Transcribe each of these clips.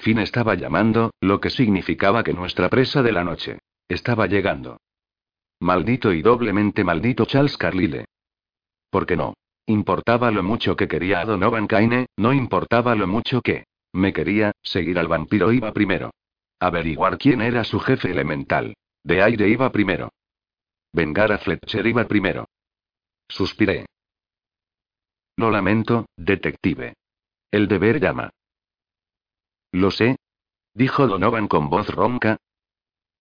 Finn estaba llamando, lo que significaba que nuestra presa de la noche estaba llegando. Maldito y doblemente maldito Charles Carlyle. ¿Por qué no? Importaba lo mucho que quería a Donovan Kaine, no importaba lo mucho que me quería, seguir al vampiro iba primero. Averiguar quién era su jefe elemental. De aire iba primero. Vengar a Fletcher iba primero. Suspiré. Lo lamento, detective. El deber llama. Lo sé. Dijo Donovan con voz ronca.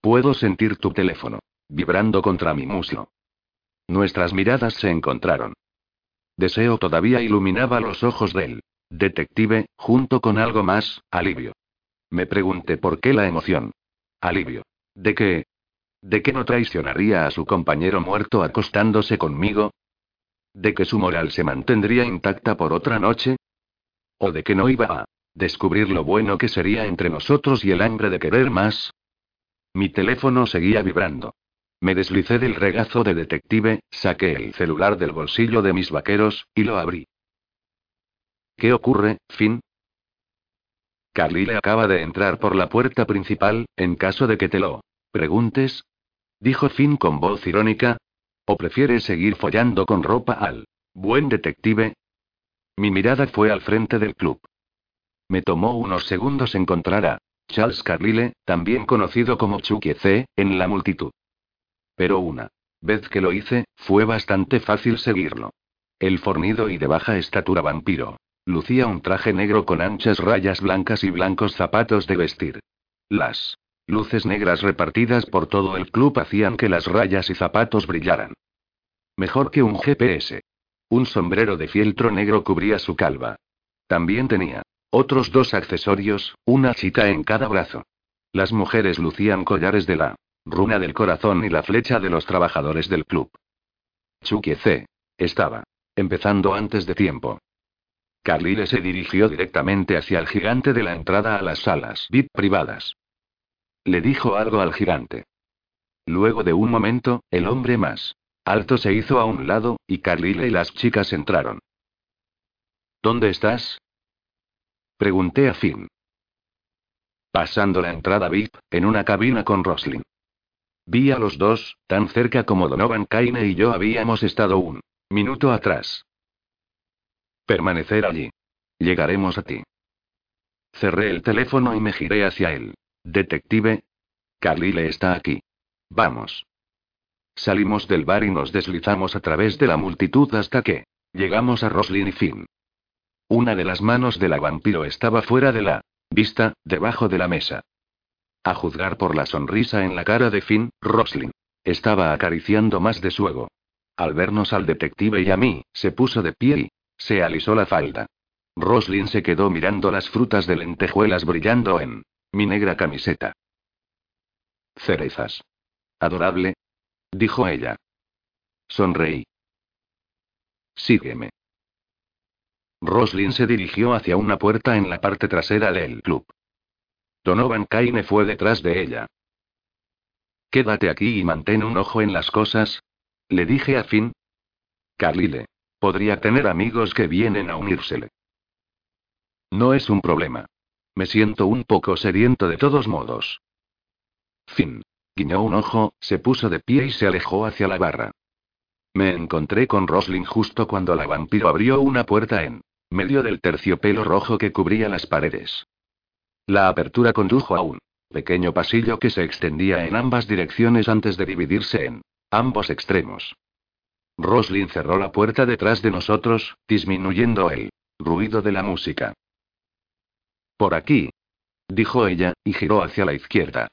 Puedo sentir tu teléfono. Vibrando contra mi muslo. Nuestras miradas se encontraron. Deseo todavía iluminaba los ojos del detective, junto con algo más, alivio. Me pregunté por qué la emoción. Alivio. ¿De qué? ¿De qué no traicionaría a su compañero muerto acostándose conmigo? ¿De que su moral se mantendría intacta por otra noche? ¿O de que no iba a descubrir lo bueno que sería entre nosotros y el hambre de querer más? Mi teléfono seguía vibrando. Me deslicé del regazo de detective, saqué el celular del bolsillo de mis vaqueros, y lo abrí. ¿Qué ocurre, Finn? Carlyle acaba de entrar por la puerta principal, en caso de que te lo preguntes. Dijo Finn con voz irónica. ¿O prefieres seguir follando con ropa al buen detective? Mi mirada fue al frente del club. Me tomó unos segundos encontrar a Charles Carlyle, también conocido como Chucky C, en la multitud. Pero una vez que lo hice, fue bastante fácil seguirlo. El fornido y de baja estatura vampiro. Lucía un traje negro con anchas rayas blancas y blancos zapatos de vestir. Las luces negras repartidas por todo el club hacían que las rayas y zapatos brillaran. Mejor que un GPS. Un sombrero de fieltro negro cubría su calva. También tenía otros dos accesorios, una chica en cada brazo. Las mujeres lucían collares de la runa del corazón y la flecha de los trabajadores del club. Chucky C. Estaba empezando antes de tiempo. Carlyle se dirigió directamente hacia el gigante de la entrada a las salas VIP privadas. Le dijo algo al gigante. Luego de un momento, el hombre más alto se hizo a un lado, y Carlyle y las chicas entraron. ¿Dónde estás? Pregunté a Finn. Pasando la entrada VIP, en una cabina con Roslin. Vi a los dos, tan cerca como Donovan Kaine y yo habíamos estado un minuto atrás. Permanecer allí. Llegaremos a ti. Cerré el teléfono y me giré hacia él. Detective. Carlyle está aquí. Vamos. Salimos del bar y nos deslizamos a través de la multitud hasta que llegamos a Roslin y Finn. Una de las manos de la vampiro estaba fuera de la vista, debajo de la mesa. A juzgar por la sonrisa en la cara de Finn, Roslin estaba acariciando más de su ego. Al vernos al detective y a mí, se puso de pie y se alisó la falda. Roslin se quedó mirando las frutas de lentejuelas brillando en mi negra camiseta. Cerezas. Adorable. Dijo ella. Sonreí. Sígueme. Roslin se dirigió hacia una puerta en la parte trasera del club. Donovan Kaine fue detrás de ella. Quédate aquí y mantén un ojo en las cosas. Le dije a Finn. Carlyle. Podría tener amigos que vienen a unírsele. No es un problema. Me siento un poco sediento de todos modos. Finn. Guiñó un ojo, se puso de pie y se alejó hacia la barra. Me encontré con Roslin justo cuando la vampiro abrió una puerta en medio del terciopelo rojo que cubría las paredes. La apertura condujo a un pequeño pasillo que se extendía en ambas direcciones antes de dividirse en ambos extremos. Roslin cerró la puerta detrás de nosotros, disminuyendo el ruido de la música. Por aquí, dijo ella, y giró hacia la izquierda.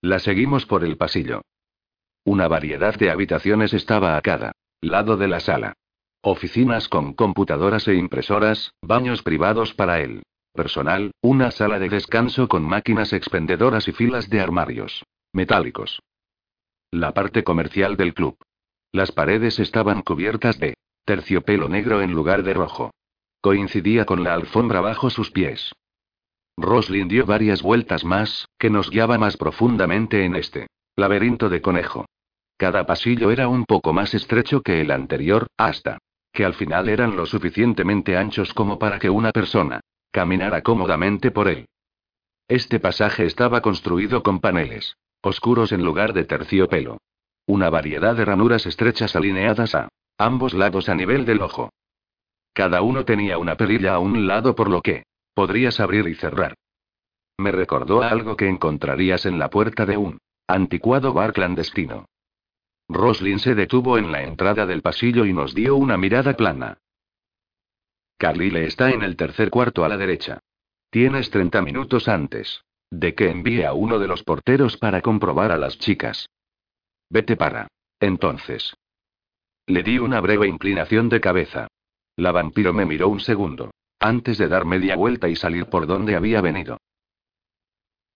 La seguimos por el pasillo. Una variedad de habitaciones estaba a cada lado de la sala. Oficinas con computadoras e impresoras, baños privados para él. personal, una sala de descanso con máquinas expendedoras y filas de armarios metálicos. La parte comercial del club. Las paredes estaban cubiertas de terciopelo negro en lugar de rojo. Coincidía con la alfombra bajo sus pies. Roslin dio varias vueltas más, que nos guiaba más profundamente en este laberinto de conejo. Cada pasillo era un poco más estrecho que el anterior, hasta que al final eran lo suficientemente anchos como para que una persona caminara cómodamente por él. Este pasaje estaba construido con paneles oscuros en lugar de terciopelo. Una variedad de ranuras estrechas alineadas a ambos lados a nivel del ojo. Cada uno tenía una perilla a un lado por lo que podrías abrir y cerrar. Me recordó algo que encontrarías en la puerta de un anticuado bar clandestino. Roslin se detuvo en la entrada del pasillo y nos dio una mirada plana. Carlyle está en el tercer cuarto a la derecha. Tienes 30 minutos antes de que envíe a uno de los porteros para comprobar a las chicas. Vete para. Entonces. Le di una breve inclinación de cabeza. La vampiro me miró un segundo, antes de dar media vuelta y salir por donde había venido.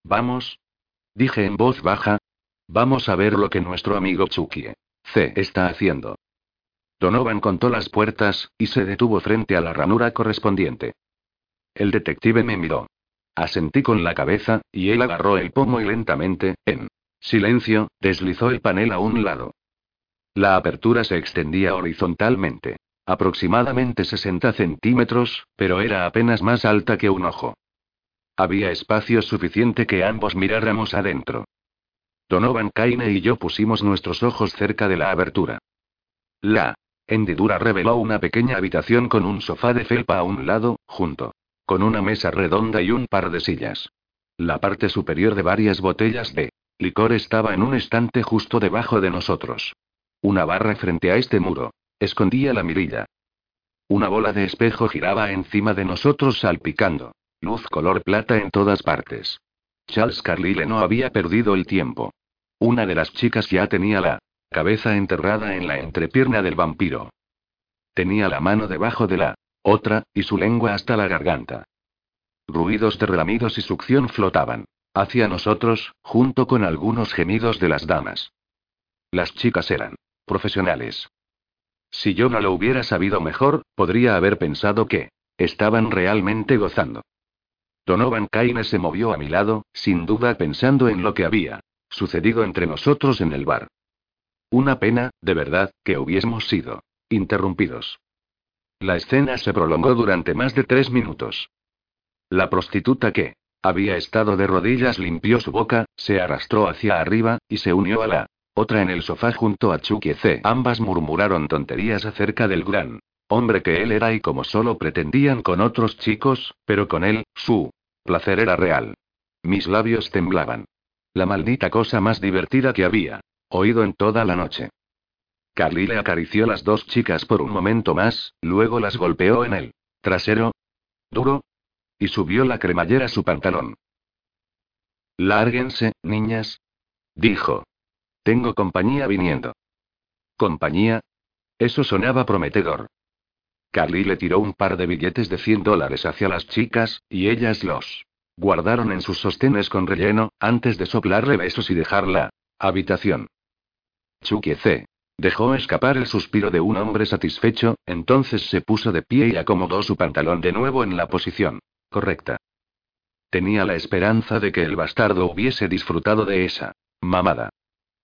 Vamos. Dije en voz baja, Vamos a ver lo que nuestro amigo Chukie C está haciendo. Donovan contó las puertas, y se detuvo frente a la ranura correspondiente. El detective me miró. Asentí con la cabeza, y él agarró el pomo y lentamente, en silencio, deslizó el panel a un lado. La apertura se extendía horizontalmente. Aproximadamente 60 centímetros, pero era apenas más alta que un ojo. Había espacio suficiente que ambos miráramos adentro. Donovan Kaine y yo pusimos nuestros ojos cerca de la abertura. La hendidura reveló una pequeña habitación con un sofá de felpa a un lado, junto con una mesa redonda y un par de sillas. La parte superior de varias botellas de licor estaba en un estante justo debajo de nosotros. Una barra frente a este muro escondía la mirilla. Una bola de espejo giraba encima de nosotros salpicando luz color plata en todas partes. Charles Carlyle no había perdido el tiempo. Una de las chicas ya tenía la cabeza enterrada en la entrepierna del vampiro. Tenía la mano debajo de la otra, y su lengua hasta la garganta. Ruidos de relamidos y succión flotaban hacia nosotros, junto con algunos gemidos de las damas. Las chicas eran profesionales. Si yo no lo hubiera sabido mejor, podría haber pensado que estaban realmente gozando. Donovan Kaine se movió a mi lado, sin duda pensando en lo que había sucedido entre nosotros en el bar. Una pena, de verdad, que hubiésemos sido interrumpidos. La escena se prolongó durante más de tres minutos. La prostituta que había estado de rodillas limpió su boca, se arrastró hacia arriba, y se unió a la otra en el sofá junto a Chucky C. Ambas murmuraron tonterías acerca del gran hombre que él era y como solo pretendían con otros chicos, pero con él, su placer era real. Mis labios temblaban. La maldita cosa más divertida que había oído en toda la noche. Carly le acarició las dos chicas por un momento más, luego las golpeó en el trasero. Duro. Y subió la cremallera a su pantalón. Lárguense, niñas. Dijo. Tengo compañía viniendo. ¿Compañía? Eso sonaba prometedor. Carly le tiró un par de billetes de 100 dólares hacia las chicas, y ellas los guardaron en sus sostenes con relleno, antes de soplarle besos y dejar la habitación. Chucky C. Dejó escapar el suspiro de un hombre satisfecho, entonces se puso de pie y acomodó su pantalón de nuevo en la posición correcta. Tenía la esperanza de que el bastardo hubiese disfrutado de esa mamada.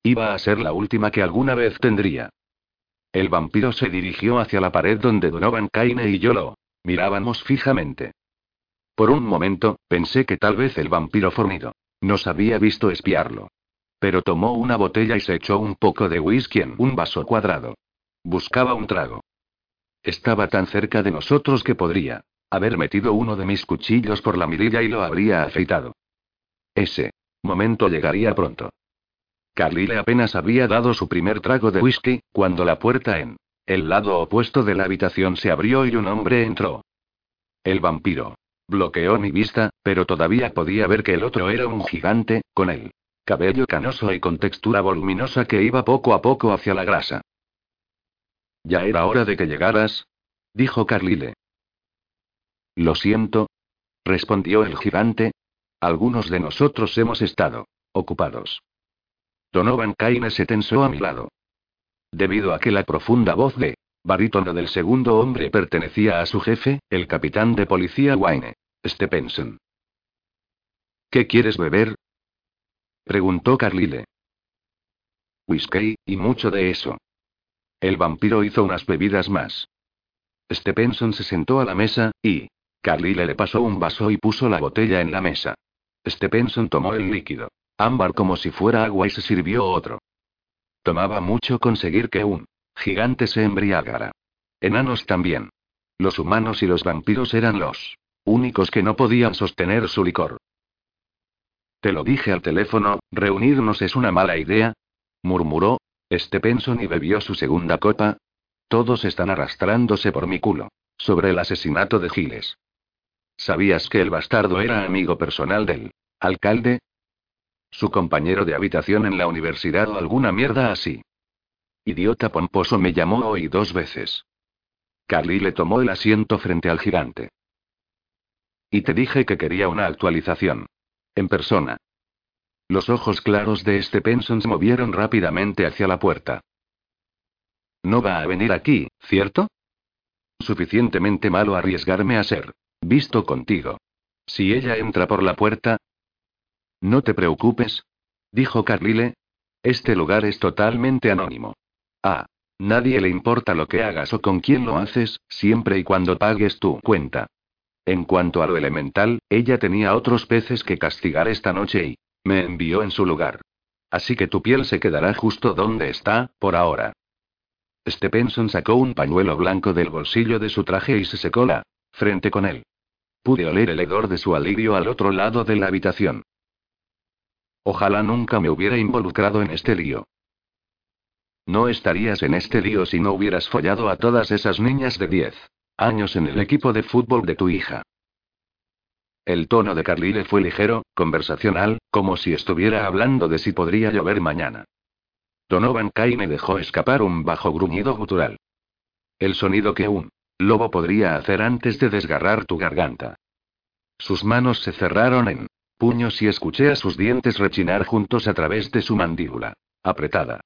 Iba a ser la última que alguna vez tendría. El vampiro se dirigió hacia la pared donde Donovan Kaine y yo lo mirábamos fijamente. Por un momento, pensé que tal vez el vampiro fornido nos había visto espiarlo. Pero tomó una botella y se echó un poco de whisky en un vaso cuadrado. Buscaba un trago. Estaba tan cerca de nosotros que podría haber metido uno de mis cuchillos por la mirilla y lo habría afeitado. Ese momento llegaría pronto. Carlyle apenas había dado su primer trago de whisky, cuando la puerta en el lado opuesto de la habitación se abrió y un hombre entró. El vampiro. Bloqueó mi vista, pero todavía podía ver que el otro era un gigante, con el cabello canoso y con textura voluminosa que iba poco a poco hacia la grasa. Ya era hora de que llegaras, dijo Carlyle. Lo siento. respondió el gigante. Algunos de nosotros hemos estado ocupados. Donovan Kaine se tensó a mi lado. Debido a que la profunda voz de barítono del segundo hombre pertenecía a su jefe, el capitán de policía Wayne Stephenson. ¿Qué quieres beber? preguntó Carlyle. Whisky, y mucho de eso. El vampiro hizo unas bebidas más. Stephenson se sentó a la mesa, y Carlyle le pasó un vaso y puso la botella en la mesa. Stephenson tomó el líquido, ámbar como si fuera agua y se sirvió otro. Tomaba mucho conseguir que un gigante se embriagara. Enanos también. Los humanos y los vampiros eran los únicos que no podían sostener su licor. Te lo dije al teléfono, reunirnos es una mala idea, murmuró. Stephenson y bebió su segunda copa. Todos están arrastrándose por mi culo. Sobre el asesinato de Giles. ¿Sabías que el bastardo era amigo personal del alcalde? Su compañero de habitación en la universidad o alguna mierda así. Idiota pomposo me llamó hoy dos veces. Carly le tomó el asiento frente al gigante. Y te dije que quería una actualización. En persona. Los ojos claros de este Penson se movieron rápidamente hacia la puerta. No va a venir aquí, ¿cierto? Suficientemente malo arriesgarme a ser visto contigo. Si ella entra por la puerta. No te preocupes, dijo Carlyle. Este lugar es totalmente anónimo. Ah, nadie le importa lo que hagas o con quién lo haces, siempre y cuando pagues tu cuenta. En cuanto a lo elemental, ella tenía otros peces que castigar esta noche y me envió en su lugar. Así que tu piel se quedará justo donde está, por ahora. Stephenson sacó un pañuelo blanco del bolsillo de su traje y se secó la frente con él. Pude oler el hedor de su alivio al otro lado de la habitación. Ojalá nunca me hubiera involucrado en este lío. No estarías en este lío si no hubieras follado a todas esas niñas de 10 años en el equipo de fútbol de tu hija. El tono de Carlyle fue ligero, conversacional, como si estuviera hablando de si podría llover mañana. Donovan Kaine dejó escapar un bajo gruñido gutural. El sonido que un lobo podría hacer antes de desgarrar tu garganta. Sus manos se cerraron en puños y escuché a sus dientes rechinar juntos a través de su mandíbula. Apretada.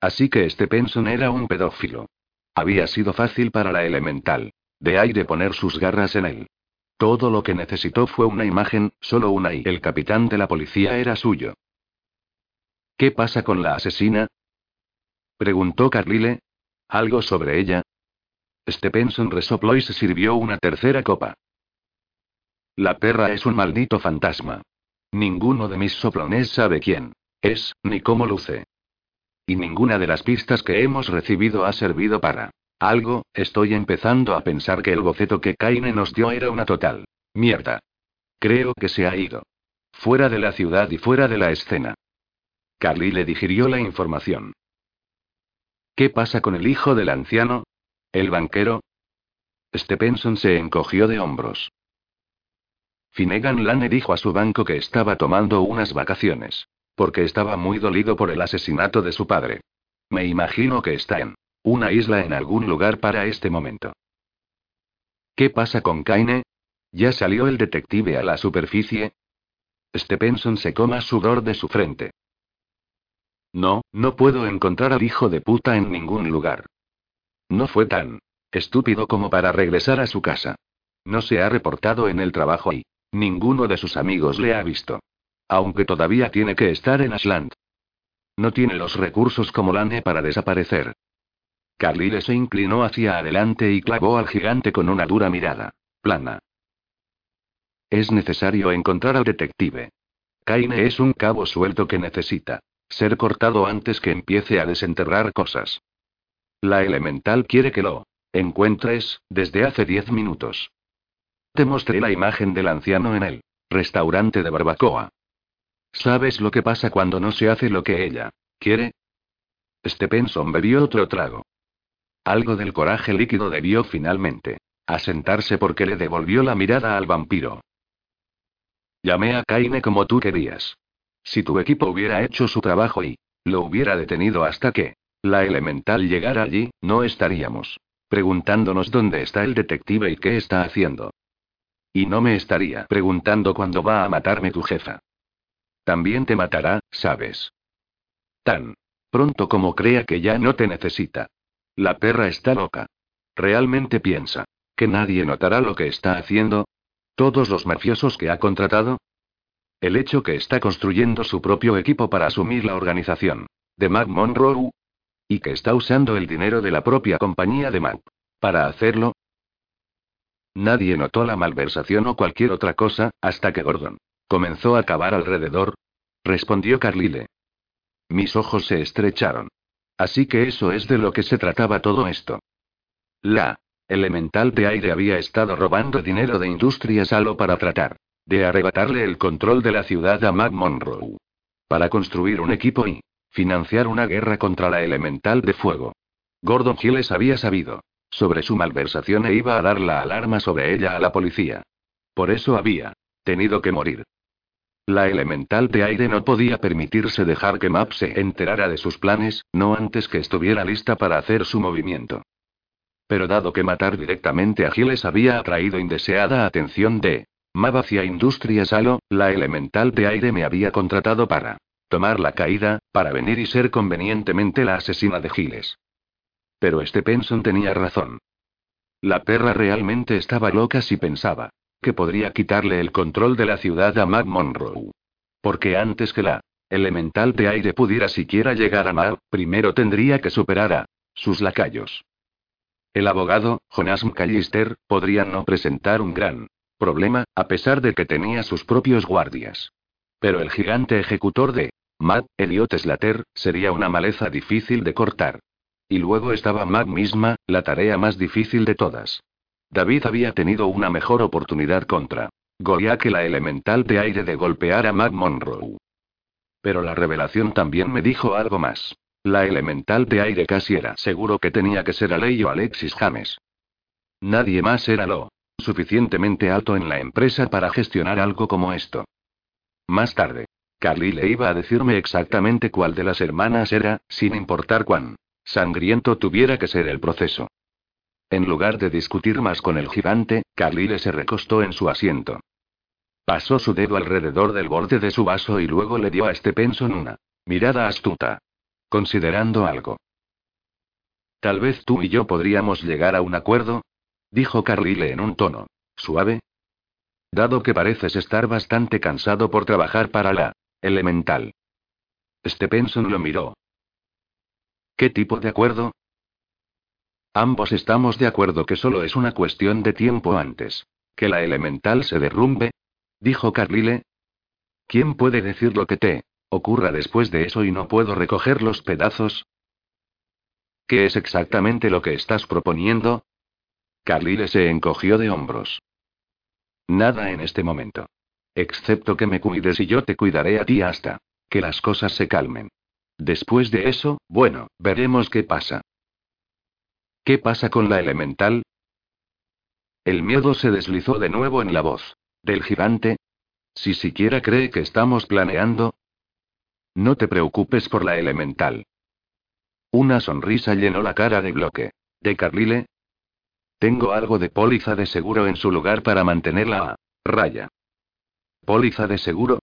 Así que este Penson era un pedófilo. Había sido fácil para la elemental. De aire poner sus garras en él. Todo lo que necesitó fue una imagen, solo una y el capitán de la policía era suyo. ¿Qué pasa con la asesina? Preguntó Carlyle. ¿Algo sobre ella? Stephenson resopló y se sirvió una tercera copa. La perra es un maldito fantasma. Ninguno de mis soplones sabe quién es, ni cómo luce. Y ninguna de las pistas que hemos recibido ha servido para algo, estoy empezando a pensar que el boceto que Kaine nos dio era una total mierda. Creo que se ha ido. Fuera de la ciudad y fuera de la escena. Carly le digirió la información. ¿Qué pasa con el hijo del anciano? ¿El banquero? Stephenson se encogió de hombros. Finnegan Lane dijo a su banco que estaba tomando unas vacaciones. Porque estaba muy dolido por el asesinato de su padre. Me imagino que está en una isla en algún lugar para este momento. ¿Qué pasa con Kaine? ¿Ya salió el detective a la superficie? Stephenson secó más sudor de su frente. No, no puedo encontrar al hijo de puta en ningún lugar. No fue tan estúpido como para regresar a su casa. No se ha reportado en el trabajo y ninguno de sus amigos le ha visto. Aunque todavía tiene que estar en Ashland. No tiene los recursos como Lane para desaparecer. Carlyle se inclinó hacia adelante y clavó al gigante con una dura mirada. Plana. Es necesario encontrar al detective. Kaine es un cabo suelto que necesita ser cortado antes que empiece a desenterrar cosas. La elemental quiere que lo encuentres, desde hace diez minutos. Te mostré la imagen del anciano en el restaurante de barbacoa. ¿Sabes lo que pasa cuando no se hace lo que ella quiere? Stephenson bebió otro trago. Algo del coraje líquido debió finalmente asentarse porque le devolvió la mirada al vampiro. Llamé a Kaine como tú querías. Si tu equipo hubiera hecho su trabajo y lo hubiera detenido hasta que la elemental llegara allí, no estaríamos preguntándonos dónde está el detective y qué está haciendo. Y no me estaría preguntando cuándo va a matarme tu jefa. También te matará, sabes. Tan pronto como crea que ya no te necesita. La perra está loca. ¿Realmente piensa que nadie notará lo que está haciendo? ¿Todos los mafiosos que ha contratado? El hecho que está construyendo su propio equipo para asumir la organización de Mac Monroe y que está usando el dinero de la propia compañía de Mac para hacerlo. Nadie notó la malversación o cualquier otra cosa, hasta que Gordon comenzó a cavar alrededor. Respondió Carlyle. Mis ojos se estrecharon. Así que eso es de lo que se trataba todo esto. La elemental de aire había estado robando dinero de Industrias Salo para tratar de arrebatarle el control de la ciudad a Mac Monroe. Para construir un equipo y financiar una guerra contra la elemental de fuego. Gordon Gilles había sabido sobre su malversación e iba a dar la alarma sobre ella a la policía. Por eso había tenido que morir. La elemental de aire no podía permitirse dejar que Map se enterara de sus planes, no antes que estuviera lista para hacer su movimiento. Pero dado que matar directamente a Giles había atraído indeseada atención de Map hacia Industrias Halo, la elemental de aire me había contratado para tomar la caída, para venir y ser convenientemente la asesina de Giles. Pero este Penson tenía razón. La perra realmente estaba loca si pensaba que podría quitarle el control de la ciudad a Mac Monroe. Porque antes que la elemental de aire pudiera siquiera llegar a Mac, primero tendría que superar a sus lacayos. El abogado, Jonas McAllister, podría no presentar un gran problema, a pesar de que tenía sus propios guardias. Pero el gigante ejecutor de Matt, Elliot Slater, sería una maleza difícil de cortar. Y luego estaba Mac misma, la tarea más difícil de todas. David había tenido una mejor oportunidad contra Goliath que la elemental de aire de golpear a Mac Monroe. Pero la revelación también me dijo algo más. La elemental de aire casi era seguro que tenía que ser Alei o Alexis James. Nadie más era lo suficientemente alto en la empresa para gestionar algo como esto. Más tarde, Carly le iba a decirme exactamente cuál de las hermanas era, sin importar cuán Sangriento tuviera que ser el proceso. En lugar de discutir más con el gigante, Carlyle se recostó en su asiento. Pasó su dedo alrededor del borde de su vaso y luego le dio a este Penson una mirada astuta. Considerando algo. Tal vez tú y yo podríamos llegar a un acuerdo, dijo Carlyle en un tono suave. Dado que pareces estar bastante cansado por trabajar para la elemental. Penson lo miró, ¿Qué tipo de acuerdo? Ambos estamos de acuerdo que solo es una cuestión de tiempo antes. Que la elemental se derrumbe, dijo Carlyle. ¿Quién puede decir lo que te ocurra después de eso y no puedo recoger los pedazos? ¿Qué es exactamente lo que estás proponiendo? Carlyle se encogió de hombros. Nada en este momento. Excepto que me cuides y yo te cuidaré a ti hasta que las cosas se calmen. Después de eso, bueno, veremos qué pasa. ¿Qué pasa con la elemental? El miedo se deslizó de nuevo en la voz. ¿Del gigante? Si siquiera cree que estamos planeando. No te preocupes por la elemental. Una sonrisa llenó la cara de bloque. ¿De Carlile? Tengo algo de póliza de seguro en su lugar para mantenerla a raya. ¿Póliza de seguro?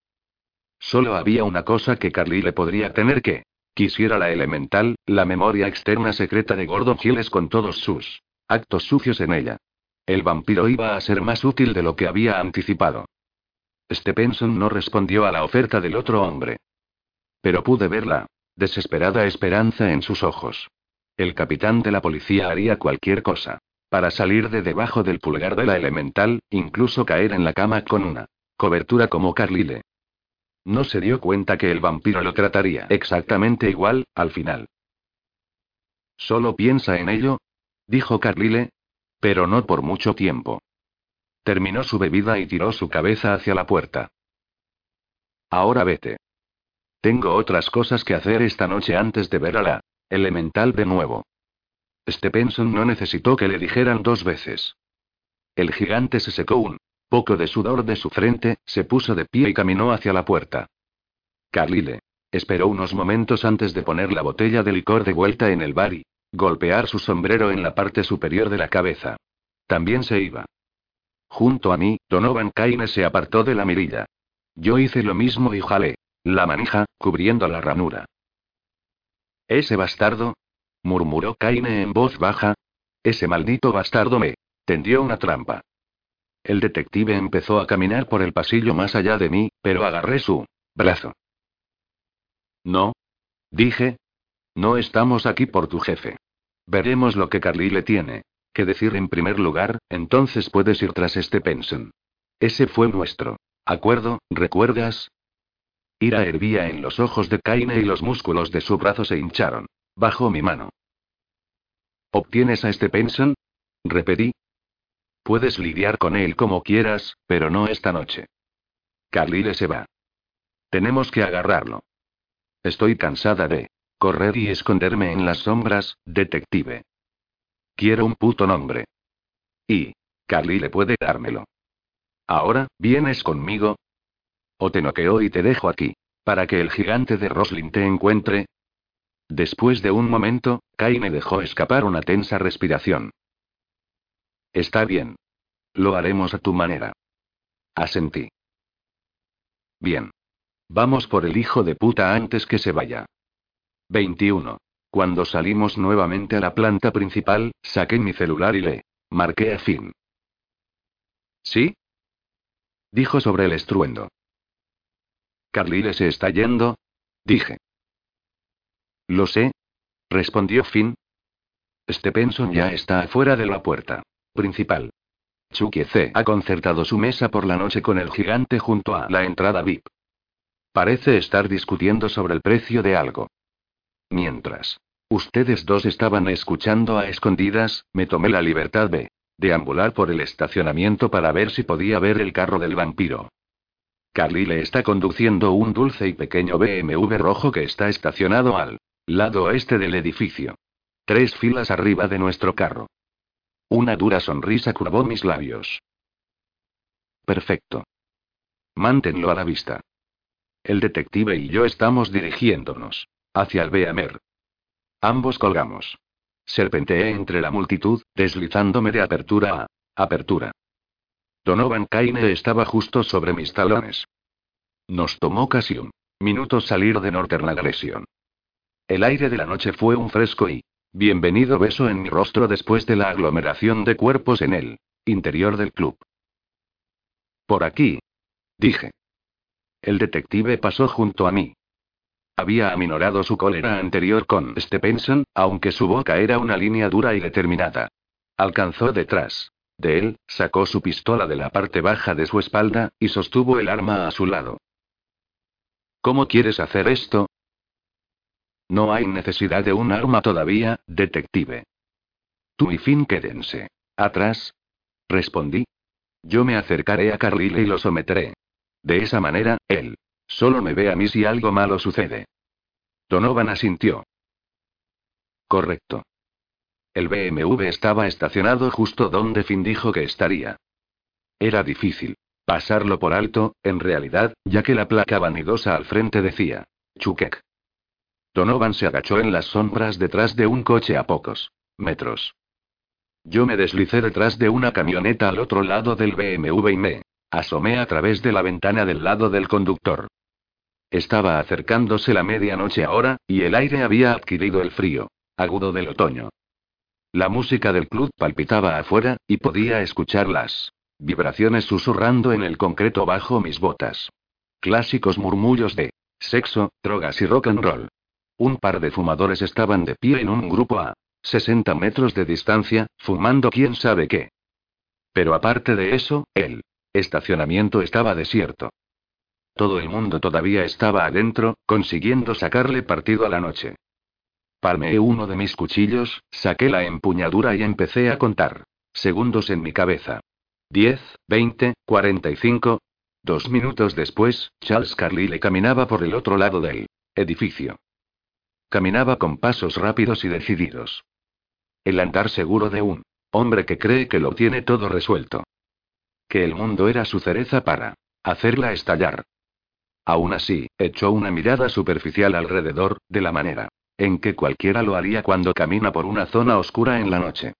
Solo había una cosa que Carly le podría tener que. Quisiera la elemental, la memoria externa secreta de Gordon Giles con todos sus actos sucios en ella. El vampiro iba a ser más útil de lo que había anticipado. Stepenson no respondió a la oferta del otro hombre. Pero pude ver la desesperada esperanza en sus ojos. El capitán de la policía haría cualquier cosa. Para salir de debajo del pulgar de la elemental, incluso caer en la cama con una cobertura como Carlyle. No se dio cuenta que el vampiro lo trataría exactamente igual, al final. Solo piensa en ello, dijo Carlyle. Pero no por mucho tiempo. Terminó su bebida y tiró su cabeza hacia la puerta. Ahora vete. Tengo otras cosas que hacer esta noche antes de ver a la elemental de nuevo. Stepenson no necesitó que le dijeran dos veces. El gigante se secó un poco de sudor de su frente, se puso de pie y caminó hacia la puerta. Carlyle. Esperó unos momentos antes de poner la botella de licor de vuelta en el bar y golpear su sombrero en la parte superior de la cabeza. También se iba. Junto a mí, Donovan Kaine se apartó de la mirilla. Yo hice lo mismo y jalé la manija, cubriendo la ranura. Ese bastardo, murmuró Kaine en voz baja. Ese maldito bastardo me tendió una trampa. El detective empezó a caminar por el pasillo más allá de mí, pero agarré su brazo. No. Dije. No estamos aquí por tu jefe. Veremos lo que Carly le tiene. Que decir en primer lugar, entonces puedes ir tras este Penson. Ese fue nuestro acuerdo, ¿recuerdas? Ira hervía en los ojos de Kaine y los músculos de su brazo se hincharon. Bajo mi mano. ¿Obtienes a este Penson? Repetí. Puedes lidiar con él como quieras, pero no esta noche. Carlyle se va. Tenemos que agarrarlo. Estoy cansada de correr y esconderme en las sombras, detective. Quiero un puto nombre. Y Carlyle puede dármelo. Ahora, ¿vienes conmigo? O te noqueo y te dejo aquí. Para que el gigante de Roslin te encuentre. Después de un momento, Kai me dejó escapar una tensa respiración. Está bien. Lo haremos a tu manera. Asentí. Bien. Vamos por el hijo de puta antes que se vaya. 21. Cuando salimos nuevamente a la planta principal, saqué mi celular y le marqué a fin. ¿Sí? Dijo sobre el estruendo. Carlyle se está yendo. Dije. Lo sé. Respondió Finn. Stepenson ya está afuera de la puerta principal. Chucky C ha concertado su mesa por la noche con el gigante junto a la entrada VIP. Parece estar discutiendo sobre el precio de algo. Mientras ustedes dos estaban escuchando a escondidas, me tomé la libertad de deambular por el estacionamiento para ver si podía ver el carro del vampiro. Carly le está conduciendo un dulce y pequeño BMW rojo que está estacionado al lado oeste del edificio. Tres filas arriba de nuestro carro. Una dura sonrisa curvó mis labios. Perfecto. Mántenlo a la vista. El detective y yo estamos dirigiéndonos hacia el Beamer. Ambos colgamos. Serpenteé entre la multitud, deslizándome de apertura a apertura. Donovan Kaine estaba justo sobre mis talones. Nos tomó casi un minuto salir de Northern Aggression. El aire de la noche fue un fresco y bienvenido beso en mi rostro después de la aglomeración de cuerpos en el interior del club. Por aquí. Dije. El detective pasó junto a mí. Había aminorado su cólera anterior con Stephenson, aunque su boca era una línea dura y determinada. Alcanzó detrás de él, sacó su pistola de la parte baja de su espalda, y sostuvo el arma a su lado. ¿Cómo quieres hacer esto? No hay necesidad de un arma todavía, detective. Tú y Finn quédense. ¿Atrás? Respondí. Yo me acercaré a Carlyle y lo someteré. De esa manera, él. Solo me ve a mí si algo malo sucede. Donovan asintió. Correcto. El BMW estaba estacionado justo donde Finn dijo que estaría. Era difícil pasarlo por alto, en realidad, ya que la placa vanidosa al frente decía, Chukek. Donovan se agachó en las sombras detrás de un coche a pocos metros. Yo me deslicé detrás de una camioneta al otro lado del BMW y me asomé a través de la ventana del lado del conductor. Estaba acercándose la medianoche ahora, y el aire había adquirido el frío agudo del otoño. La música del club palpitaba afuera, y podía escuchar las vibraciones susurrando en el concreto bajo mis botas. Clásicos murmullos de sexo, drogas y rock and roll. Un par de fumadores estaban de pie en un grupo a 60 metros de distancia, fumando quién sabe qué. Pero aparte de eso, el estacionamiento estaba desierto. Todo el mundo todavía estaba adentro, consiguiendo sacarle partido a la noche. Palmeé uno de mis cuchillos, saqué la empuñadura y empecé a contar. Segundos en mi cabeza. Diez, veinte, cuarenta y cinco. Dos minutos después, Charles Carlyle caminaba por el otro lado del edificio. Caminaba con pasos rápidos y decididos. El andar seguro de un hombre que cree que lo tiene todo resuelto. Que el mundo era su cereza para hacerla estallar. Aún así, echó una mirada superficial alrededor, de la manera en que cualquiera lo haría cuando camina por una zona oscura en la noche.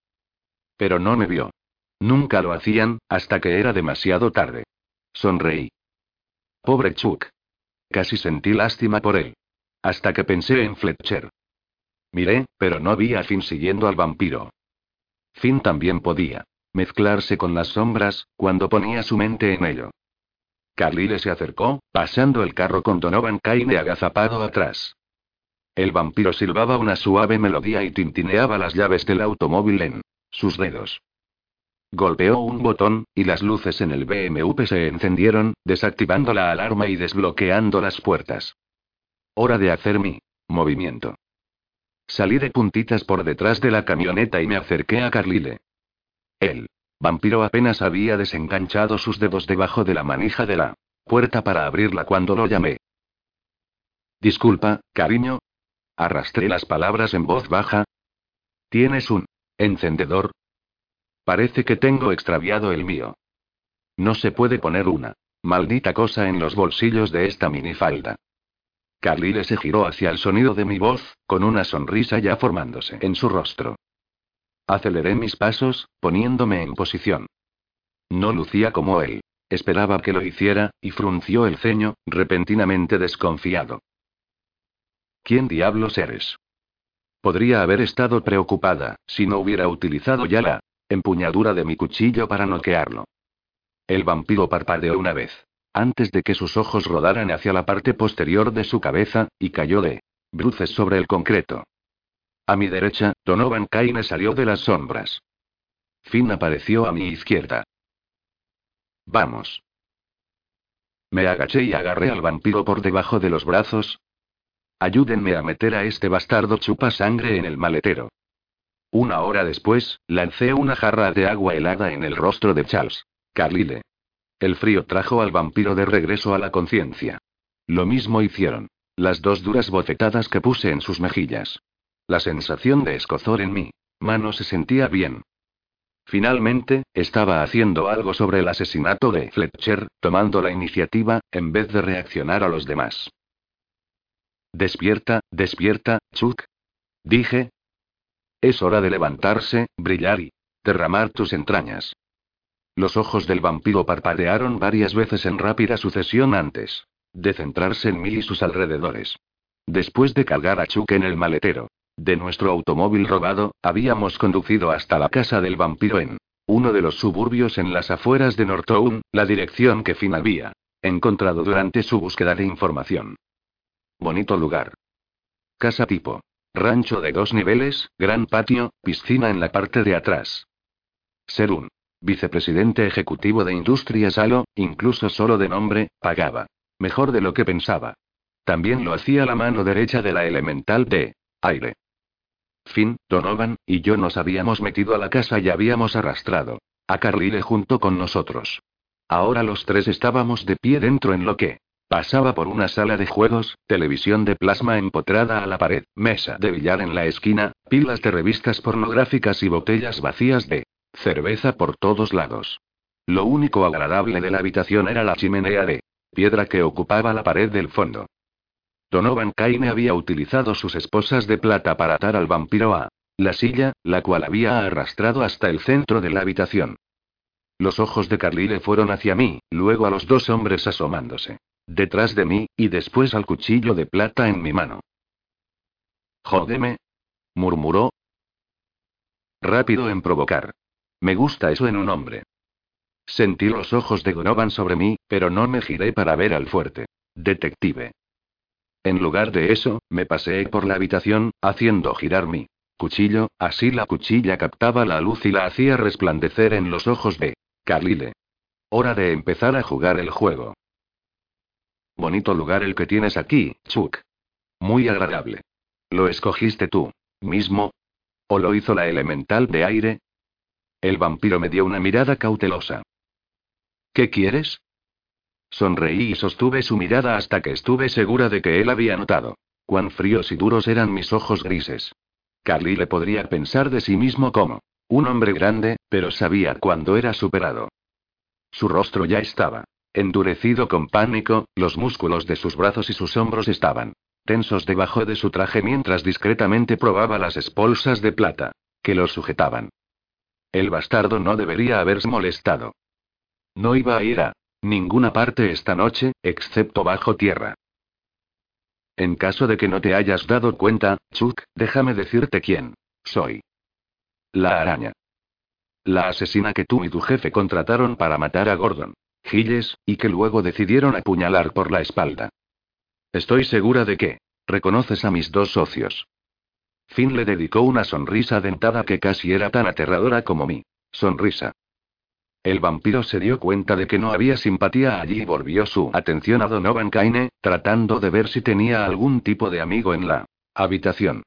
Pero no me vio. Nunca lo hacían, hasta que era demasiado tarde. Sonreí. Pobre Chuck. Casi sentí lástima por él. Hasta que pensé en Fletcher. Miré, pero no vi a Finn siguiendo al vampiro. Finn también podía mezclarse con las sombras, cuando ponía su mente en ello. Carlyle se acercó, pasando el carro con Donovan Kane agazapado atrás. El vampiro silbaba una suave melodía y tintineaba las llaves del automóvil en sus dedos. Golpeó un botón, y las luces en el BMW se encendieron, desactivando la alarma y desbloqueando las puertas. Hora de hacer mi movimiento. Salí de puntitas por detrás de la camioneta y me acerqué a Carlyle. El vampiro apenas había desenganchado sus dedos debajo de la manija de la puerta para abrirla cuando lo llamé. Disculpa, cariño. Arrastré las palabras en voz baja. ¿Tienes un encendedor? Parece que tengo extraviado el mío. No se puede poner una maldita cosa en los bolsillos de esta minifalda. Carlyle se giró hacia el sonido de mi voz, con una sonrisa ya formándose en su rostro. Aceleré mis pasos, poniéndome en posición. No lucía como él. Esperaba que lo hiciera, y frunció el ceño, repentinamente desconfiado. ¿Quién diablos eres? Podría haber estado preocupada, si no hubiera utilizado ya la empuñadura de mi cuchillo para noquearlo. El vampiro parpadeó una vez, antes de que sus ojos rodaran hacia la parte posterior de su cabeza, y cayó de bruces sobre el concreto. A mi derecha, Donovan Kane salió de las sombras. Finn apareció a mi izquierda. Vamos. Me agaché y agarré al vampiro por debajo de los brazos. Ayúdenme a meter a este bastardo chupa sangre en el maletero. Una hora después, lancé una jarra de agua helada en el rostro de Charles. Carlyle. El frío trajo al vampiro de regreso a la conciencia. Lo mismo hicieron. Las dos duras bofetadas que puse en sus mejillas. La sensación de escozor en mi mano se sentía bien. Finalmente, estaba haciendo algo sobre el asesinato de Fletcher, tomando la iniciativa, en vez de reaccionar a los demás. Despierta, despierta, Chuck. Dije. Es hora de levantarse, brillar y derramar tus entrañas. Los ojos del vampiro parpadearon varias veces en rápida sucesión antes de centrarse en mí y sus alrededores. Después de cargar a Chuck en el maletero, de nuestro automóvil robado, habíamos conducido hasta la casa del vampiro en uno de los suburbios en las afueras de Nortown, la dirección que Finn había encontrado durante su búsqueda de información. Bonito lugar. Casa tipo. Rancho de dos niveles, gran patio, piscina en la parte de atrás. Ser un vicepresidente ejecutivo de Industrias Halo, incluso solo de nombre, pagaba. Mejor de lo que pensaba. También lo hacía la mano derecha de la elemental de aire. Finn, Donovan, y yo nos habíamos metido a la casa y habíamos arrastrado a Carlyle junto con nosotros. Ahora los tres estábamos de pie dentro en lo que pasaba por una sala de juegos, televisión de plasma empotrada a la pared, mesa de billar en la esquina, pilas de revistas pornográficas y botellas vacías de cerveza por todos lados. Lo único agradable de la habitación era la chimenea de piedra que ocupaba la pared del fondo. Donovan Kane había utilizado sus esposas de plata para atar al vampiro a la silla, la cual había arrastrado hasta el centro de la habitación. Los ojos de Carlyle fueron hacia mí, luego a los dos hombres asomándose. Detrás de mí, y después al cuchillo de plata en mi mano. Jódeme. murmuró. Rápido en provocar. Me gusta eso en un hombre. Sentí los ojos de Donovan sobre mí, pero no me giré para ver al fuerte. Detective. En lugar de eso, me paseé por la habitación, haciendo girar mi cuchillo, así la cuchilla captaba la luz y la hacía resplandecer en los ojos de Carlyle. Hora de empezar a jugar el juego. Bonito lugar el que tienes aquí, Chuck. Muy agradable. ¿Lo escogiste tú mismo? ¿O lo hizo la elemental de aire? El vampiro me dio una mirada cautelosa. ¿Qué quieres? Sonreí y sostuve su mirada hasta que estuve segura de que él había notado. Cuán fríos y duros eran mis ojos grises. Carly le podría pensar de sí mismo como un hombre grande, pero sabía cuándo era superado. Su rostro ya estaba endurecido con pánico, los músculos de sus brazos y sus hombros estaban tensos debajo de su traje mientras discretamente probaba las espolsas de plata que lo sujetaban. El bastardo no debería haberse molestado. No iba a ir a ninguna parte esta noche, excepto bajo tierra. En caso de que no te hayas dado cuenta, Chuck, déjame decirte quién soy. La araña. La asesina que tú y tu jefe contrataron para matar a Gordon. Gilles, y que luego decidieron apuñalar por la espalda. Estoy segura de que reconoces a mis dos socios. Finn le dedicó una sonrisa dentada que casi era tan aterradora como mi sonrisa. El vampiro se dio cuenta de que no había simpatía allí y volvió su atención a Donovan Kaine, tratando de ver si tenía algún tipo de amigo en la habitación.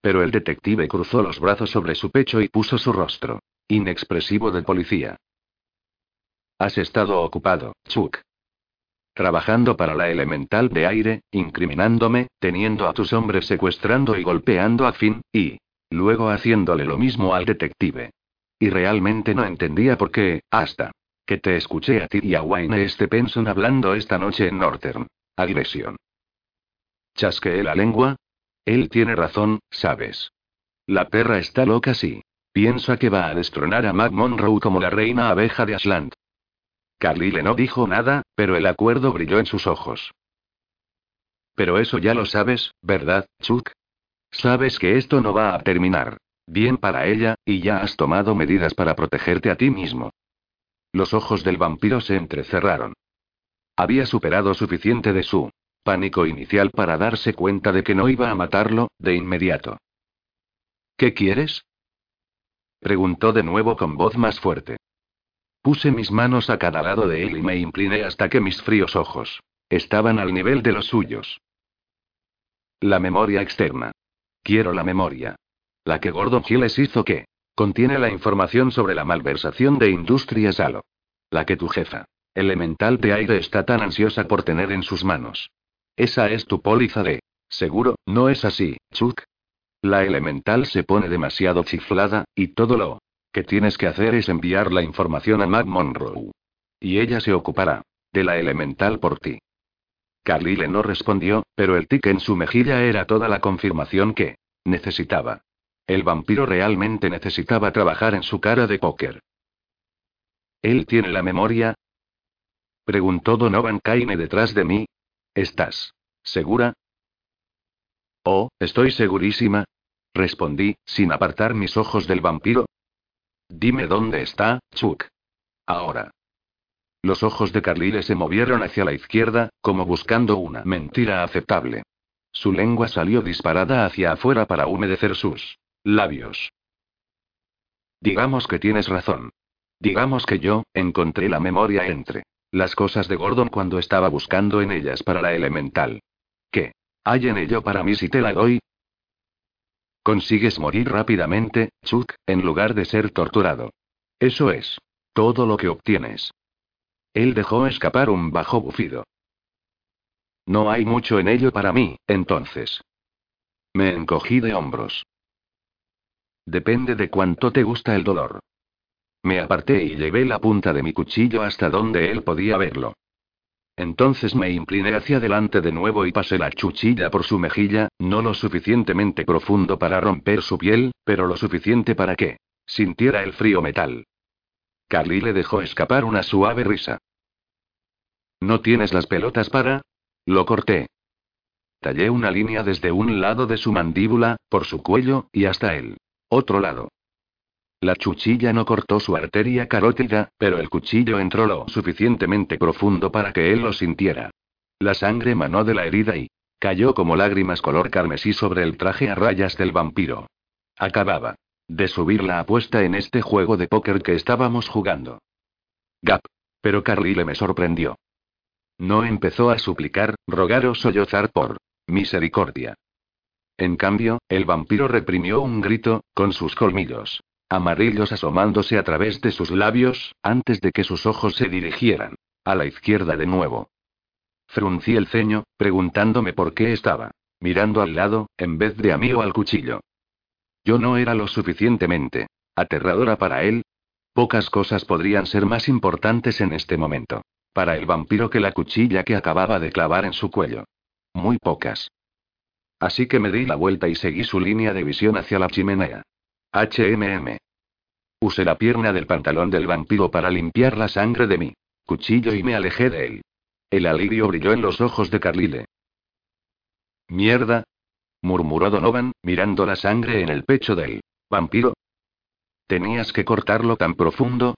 Pero el detective cruzó los brazos sobre su pecho y puso su rostro inexpresivo de policía. Has estado ocupado, Chuck. Trabajando para la elemental de aire, incriminándome, teniendo a tus hombres secuestrando y golpeando a Finn, y luego haciéndole lo mismo al detective. Y realmente no entendía por qué, hasta que te escuché a ti y a Wayne Stephenson hablando esta noche en Northern. Agresión. Chasqueé la lengua. Él tiene razón, sabes. La perra está loca, sí. Piensa que va a destronar a Mac Monroe como la reina abeja de Asland. Carlyle no dijo nada, pero el acuerdo brilló en sus ojos. Pero eso ya lo sabes, ¿verdad, Chuck? Sabes que esto no va a terminar. Bien para ella, y ya has tomado medidas para protegerte a ti mismo. Los ojos del vampiro se entrecerraron. Había superado suficiente de su pánico inicial para darse cuenta de que no iba a matarlo, de inmediato. ¿Qué quieres? Preguntó de nuevo con voz más fuerte. Puse mis manos a cada lado de él y me incliné hasta que mis fríos ojos estaban al nivel de los suyos. La memoria externa. Quiero la memoria. La que Gordon Giles hizo que contiene la información sobre la malversación de Industrias Halo. La que tu jefa, elemental de aire, está tan ansiosa por tener en sus manos. Esa es tu póliza de seguro, ¿no es así, Chuck? La elemental se pone demasiado chiflada, y todo lo que tienes que hacer es enviar la información a Mac Monroe. Y ella se ocupará de la elemental por ti. Carlyle no respondió, pero el tic en su mejilla era toda la confirmación que necesitaba. El vampiro realmente necesitaba trabajar en su cara de póker. ¿Él tiene la memoria? Preguntó Donovan Kaine detrás de mí. ¿Estás segura? Oh, estoy segurísima. Respondí, sin apartar mis ojos del vampiro. Dime dónde está, Chuck. Ahora. Los ojos de Carlyle se movieron hacia la izquierda, como buscando una mentira aceptable. Su lengua salió disparada hacia afuera para humedecer sus labios. Digamos que tienes razón. Digamos que yo, encontré la memoria entre las cosas de Gordon cuando estaba buscando en ellas para la elemental. ¿Qué? ¿Hay en ello para mí si te la doy? Consigues morir rápidamente, Chuck, en lugar de ser torturado. Eso es. Todo lo que obtienes. Él dejó escapar un bajo bufido. No hay mucho en ello para mí, entonces. Me encogí de hombros. Depende de cuánto te gusta el dolor. Me aparté y llevé la punta de mi cuchillo hasta donde él podía verlo. Entonces me incliné hacia adelante de nuevo y pasé la cuchilla por su mejilla, no lo suficientemente profundo para romper su piel, pero lo suficiente para que sintiera el frío metal. Carly le dejó escapar una suave risa. ¿No tienes las pelotas para? Lo corté. Tallé una línea desde un lado de su mandíbula, por su cuello, y hasta el otro lado. La cuchilla no cortó su arteria carótida, pero el cuchillo entró lo suficientemente profundo para que él lo sintiera. La sangre manó de la herida y cayó como lágrimas color carmesí sobre el traje a rayas del vampiro. Acababa de subir la apuesta en este juego de póker que estábamos jugando. Gap. Pero Carlyle me sorprendió. No empezó a suplicar, rogar o sollozar por misericordia. En cambio, el vampiro reprimió un grito, con sus colmillos amarillos asomándose a través de sus labios, antes de que sus ojos se dirigieran a la izquierda de nuevo. Fruncí el ceño, preguntándome por qué estaba mirando al lado, en vez de a mí o al cuchillo. Yo no era lo suficientemente aterradora para él. Pocas cosas podrían ser más importantes en este momento. Para el vampiro que la cuchilla que acababa de clavar en su cuello. Muy pocas. Así que me di la vuelta y seguí su línea de visión hacia la chimenea. HMM. Usé la pierna del pantalón del vampiro para limpiar la sangre de mi cuchillo y me alejé de él. El alivio brilló en los ojos de Carlile. Mierda. murmuró Donovan, mirando la sangre en el pecho del vampiro. ¿Tenías que cortarlo tan profundo?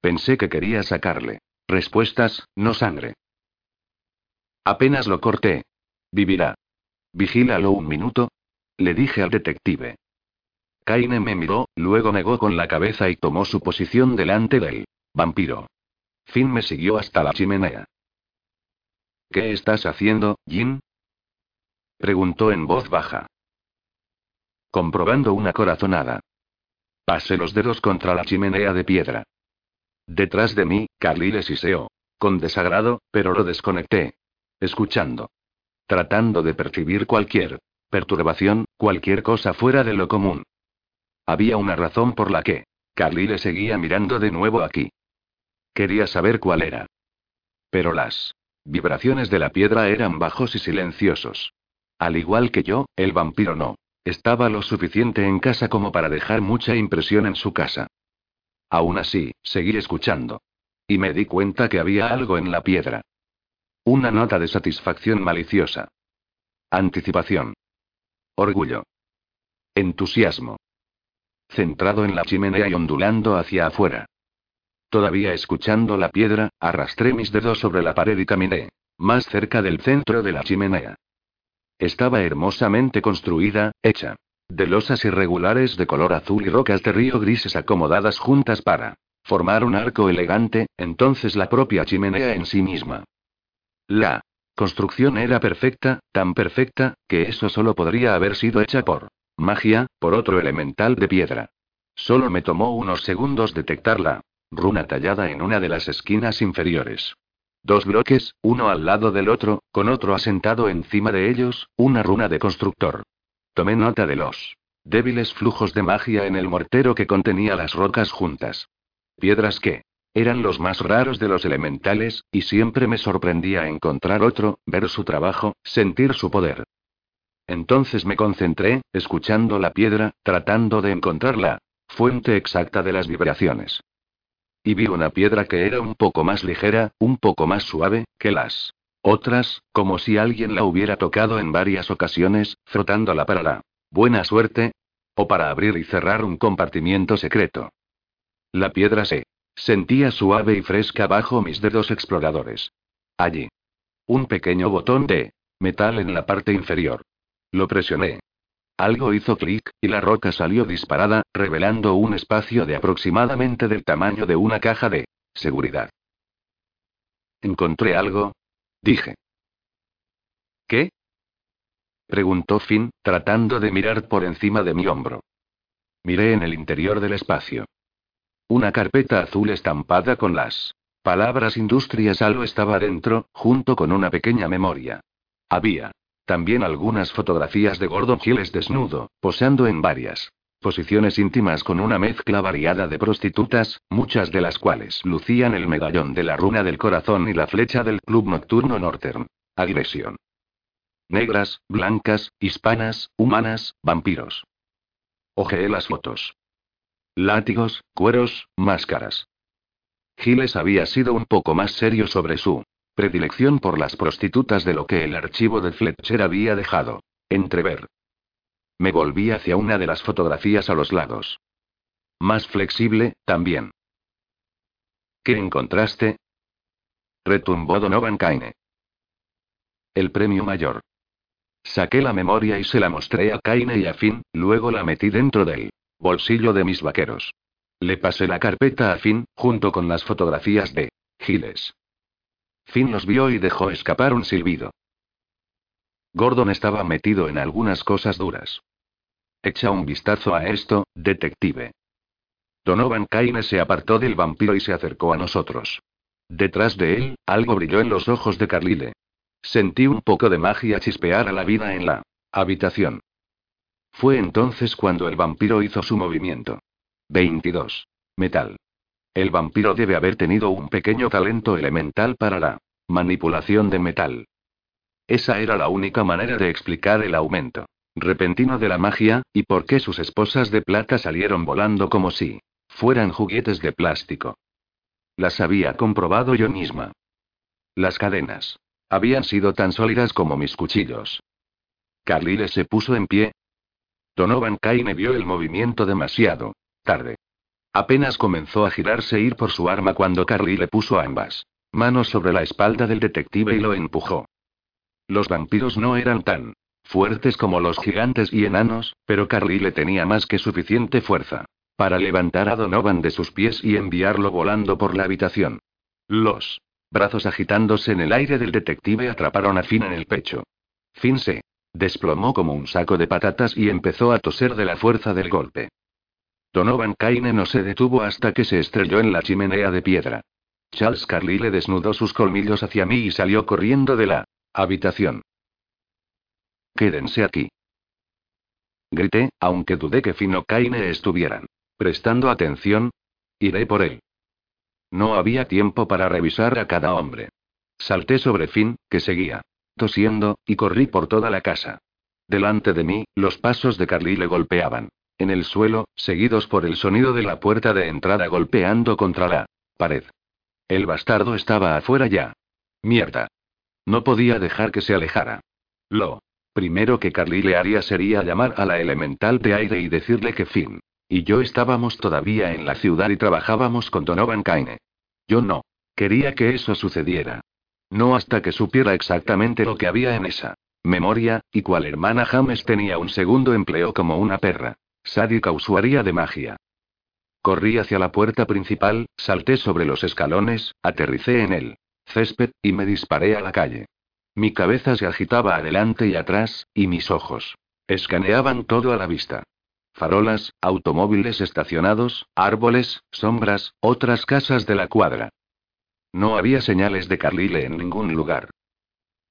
Pensé que quería sacarle. Respuestas, no sangre. Apenas lo corté. Vivirá. Vigílalo un minuto. Le dije al detective. Kaine me miró, luego negó con la cabeza y tomó su posición delante del vampiro. Finn me siguió hasta la chimenea. ¿Qué estás haciendo, Jin? Preguntó en voz baja. Comprobando una corazonada. Pasé los dedos contra la chimenea de piedra. Detrás de mí, Carlyle siseó. Con desagrado, pero lo desconecté. Escuchando. Tratando de percibir cualquier perturbación, cualquier cosa fuera de lo común. Había una razón por la que Carlyle seguía mirando de nuevo aquí. Quería saber cuál era. Pero las vibraciones de la piedra eran bajos y silenciosos. Al igual que yo, el vampiro no. Estaba lo suficiente en casa como para dejar mucha impresión en su casa. Aún así, seguí escuchando. Y me di cuenta que había algo en la piedra. Una nota de satisfacción maliciosa. Anticipación. Orgullo. Entusiasmo. Centrado en la chimenea y ondulando hacia afuera. Todavía escuchando la piedra, arrastré mis dedos sobre la pared y caminé. Más cerca del centro de la chimenea. Estaba hermosamente construida, hecha de losas irregulares de color azul y rocas de río grises acomodadas juntas para formar un arco elegante, entonces la propia chimenea en sí misma. La construcción era perfecta, tan perfecta, que eso solo podría haber sido hecha por magia, por otro elemental de piedra. Solo me tomó unos segundos detectarla runa tallada en una de las esquinas inferiores. Dos bloques, uno al lado del otro, con otro asentado encima de ellos, una runa de constructor. Tomé nota de los débiles flujos de magia en el mortero que contenía las rocas juntas. Piedras que eran los más raros de los elementales, y siempre me sorprendía encontrar otro, ver su trabajo, sentir su poder. Entonces me concentré, escuchando la piedra, tratando de encontrar la fuente exacta de las vibraciones. Y vi una piedra que era un poco más ligera, un poco más suave, que las otras, como si alguien la hubiera tocado en varias ocasiones, frotándola para la buena suerte, o para abrir y cerrar un compartimiento secreto. La piedra se sentía suave y fresca bajo mis dedos exploradores. Allí. Un pequeño botón de metal en la parte inferior. Lo presioné. Algo hizo clic, y la roca salió disparada, revelando un espacio de aproximadamente del tamaño de una caja de seguridad. ¿Encontré algo? Dije. ¿Qué? Preguntó Finn, tratando de mirar por encima de mi hombro. Miré en el interior del espacio. Una carpeta azul estampada con las palabras Industrias Algo estaba dentro, junto con una pequeña memoria. Había también algunas fotografías de Gordon Gilles desnudo, posando en varias posiciones íntimas con una mezcla variada de prostitutas, muchas de las cuales lucían el medallón de la runa del corazón y la flecha del club nocturno Northern. Agresión. Negras, blancas, hispanas, humanas, vampiros. Ojeé las fotos. Látigos, cueros, máscaras. Giles había sido un poco más serio sobre su predilección por las prostitutas de lo que el archivo de Fletcher había dejado entrever. Me volví hacia una de las fotografías a los lados. Más flexible, también. ¿Qué encontraste? Retumbó Donovan Kaine. El premio mayor. Saqué la memoria y se la mostré a Kaine y a Finn, luego la metí dentro del bolsillo de mis vaqueros. Le pasé la carpeta a Finn, junto con las fotografías de Giles. Finn los vio y dejó escapar un silbido. Gordon estaba metido en algunas cosas duras. Echa un vistazo a esto, detective. Donovan Kaine se apartó del vampiro y se acercó a nosotros. Detrás de él, algo brilló en los ojos de Carlile. Sentí un poco de magia chispear a la vida en la habitación. Fue entonces cuando el vampiro hizo su movimiento. 22. Metal. El vampiro debe haber tenido un pequeño talento elemental para la manipulación de metal. Esa era la única manera de explicar el aumento repentino de la magia, y por qué sus esposas de plata salieron volando como si fueran juguetes de plástico. Las había comprobado yo misma. Las cadenas. Habían sido tan sólidas como mis cuchillos. Carlyle se puso en pie. Donovan Kaine vio el movimiento demasiado tarde. Apenas comenzó a girarse e ir por su arma cuando Carlyle puso ambas manos sobre la espalda del detective y lo empujó. Los vampiros no eran tan fuertes como los gigantes y enanos, pero Carlyle tenía más que suficiente fuerza para levantar a Donovan de sus pies y enviarlo volando por la habitación. Los brazos agitándose en el aire del detective atraparon a Finn en el pecho. Finn se desplomó como un saco de patatas y empezó a toser de la fuerza del golpe. Donovan Kaine no se detuvo hasta que se estrelló en la chimenea de piedra. Charles Carlyle desnudó sus colmillos hacia mí y salió corriendo de la habitación. Quédense aquí. Grité, aunque dudé que Finn o Kaine estuvieran prestando atención. Iré por él. No había tiempo para revisar a cada hombre. Salté sobre Finn, que seguía tosiendo, y corrí por toda la casa. Delante de mí, los pasos de Carly le golpeaban. En el suelo, seguidos por el sonido de la puerta de entrada golpeando contra la pared. El bastardo estaba afuera ya. Mierda. No podía dejar que se alejara. Lo primero que Carly le haría sería llamar a la elemental de aire y decirle que Finn y yo estábamos todavía en la ciudad y trabajábamos con Donovan Kaine. Yo no quería que eso sucediera. No hasta que supiera exactamente lo que había en esa memoria, y cual hermana James tenía un segundo empleo como una perra. Sádica usuaria de magia. Corrí hacia la puerta principal, salté sobre los escalones, aterricé en el césped, y me disparé a la calle. Mi cabeza se agitaba adelante y atrás, y mis ojos escaneaban todo a la vista. Farolas, automóviles estacionados, árboles, sombras, otras casas de la cuadra. No había señales de Carlyle en ningún lugar.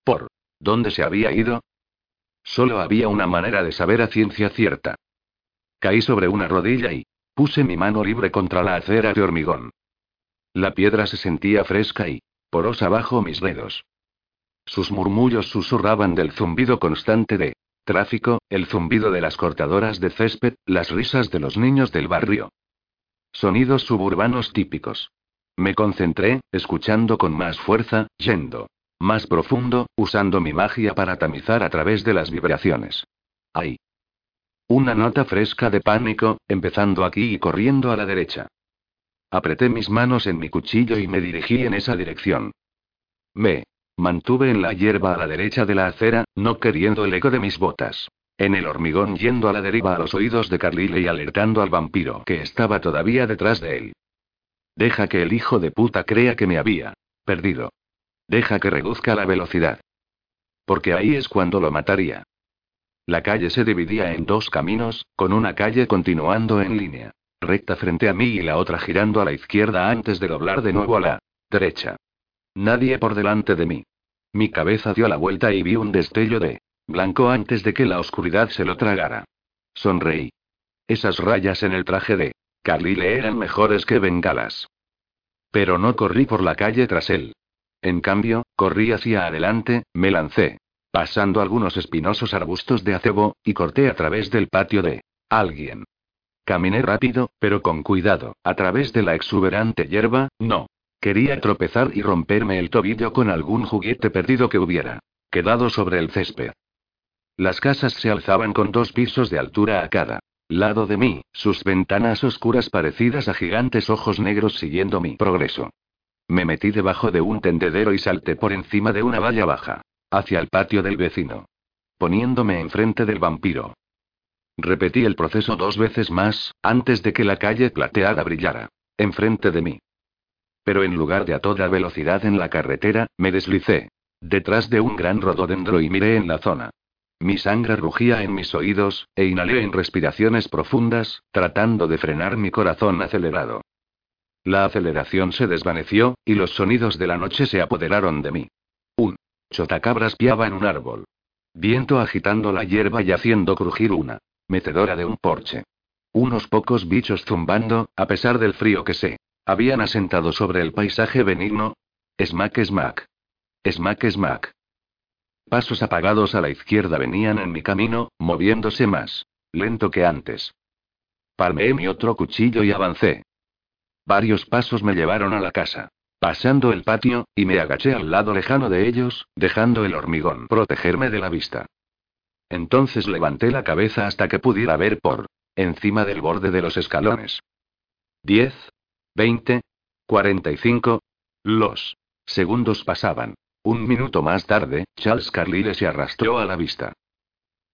¿Por dónde se había ido? Solo había una manera de saber a ciencia cierta. Caí sobre una rodilla y puse mi mano libre contra la acera de hormigón. La piedra se sentía fresca y porosa bajo mis dedos. Sus murmullos susurraban del zumbido constante de tráfico, el zumbido de las cortadoras de césped, las risas de los niños del barrio. Sonidos suburbanos típicos. Me concentré, escuchando con más fuerza, yendo más profundo, usando mi magia para tamizar a través de las vibraciones. Ahí. Una nota fresca de pánico, empezando aquí y corriendo a la derecha. Apreté mis manos en mi cuchillo y me dirigí en esa dirección. Me mantuve en la hierba a la derecha de la acera, no queriendo el eco de mis botas. En el hormigón yendo a la deriva a los oídos de Carlyle y alertando al vampiro que estaba todavía detrás de él. Deja que el hijo de puta crea que me había perdido. Deja que reduzca la velocidad. Porque ahí es cuando lo mataría. La calle se dividía en dos caminos, con una calle continuando en línea, recta frente a mí y la otra girando a la izquierda antes de doblar de nuevo a la derecha. Nadie por delante de mí. Mi cabeza dio la vuelta y vi un destello de blanco antes de que la oscuridad se lo tragara. Sonreí. Esas rayas en el traje de Carlyle eran mejores que bengalas. Pero no corrí por la calle tras él. En cambio, corrí hacia adelante, me lancé, pasando algunos espinosos arbustos de acebo, y corté a través del patio de alguien. Caminé rápido, pero con cuidado, a través de la exuberante hierba, no. Quería tropezar y romperme el tobillo con algún juguete perdido que hubiera quedado sobre el césped. Las casas se alzaban con dos pisos de altura a cada lado de mí, sus ventanas oscuras parecidas a gigantes ojos negros siguiendo mi progreso. Me metí debajo de un tendedero y salté por encima de una valla baja, hacia el patio del vecino, poniéndome enfrente del vampiro. Repetí el proceso dos veces más, antes de que la calle plateada brillara, enfrente de mí. Pero en lugar de a toda velocidad en la carretera, me deslicé, detrás de un gran rododendro y miré en la zona. Mi sangre rugía en mis oídos, e inhalé en respiraciones profundas, tratando de frenar mi corazón acelerado. La aceleración se desvaneció, y los sonidos de la noche se apoderaron de mí. Un chotacabras piaba en un árbol. Viento agitando la hierba y haciendo crujir una mecedora de un porche. Unos pocos bichos zumbando, a pesar del frío que se habían asentado sobre el paisaje benigno. Smack, smack. Smack, smack. Pasos apagados a la izquierda venían en mi camino, moviéndose más lento que antes. Palmeé mi otro cuchillo y avancé, Varios pasos me llevaron a la casa. Pasando el patio, y me agaché al lado lejano de ellos, dejando el hormigón protegerme de la vista. Entonces levanté la cabeza hasta que pudiera ver por encima del borde de los escalones. Diez, veinte, cuarenta y cinco. Los segundos pasaban. Un minuto más tarde, Charles Carlyle se arrastró a la vista.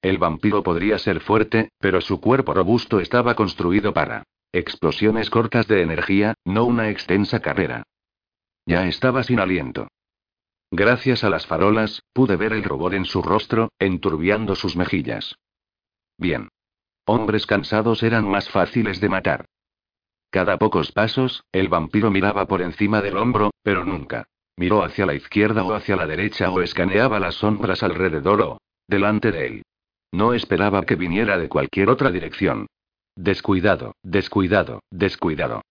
El vampiro podría ser fuerte, pero su cuerpo robusto estaba construido para explosiones cortas de energía, no una extensa carrera. Ya estaba sin aliento. Gracias a las farolas, pude ver el rubor en su rostro, enturbiando sus mejillas. Bien. Hombres cansados eran más fáciles de matar. Cada pocos pasos, el vampiro miraba por encima del hombro, pero nunca. Miró hacia la izquierda o hacia la derecha o escaneaba las sombras alrededor o delante de él. No esperaba que viniera de cualquier otra dirección. Descuidado, descuidado, descuidado.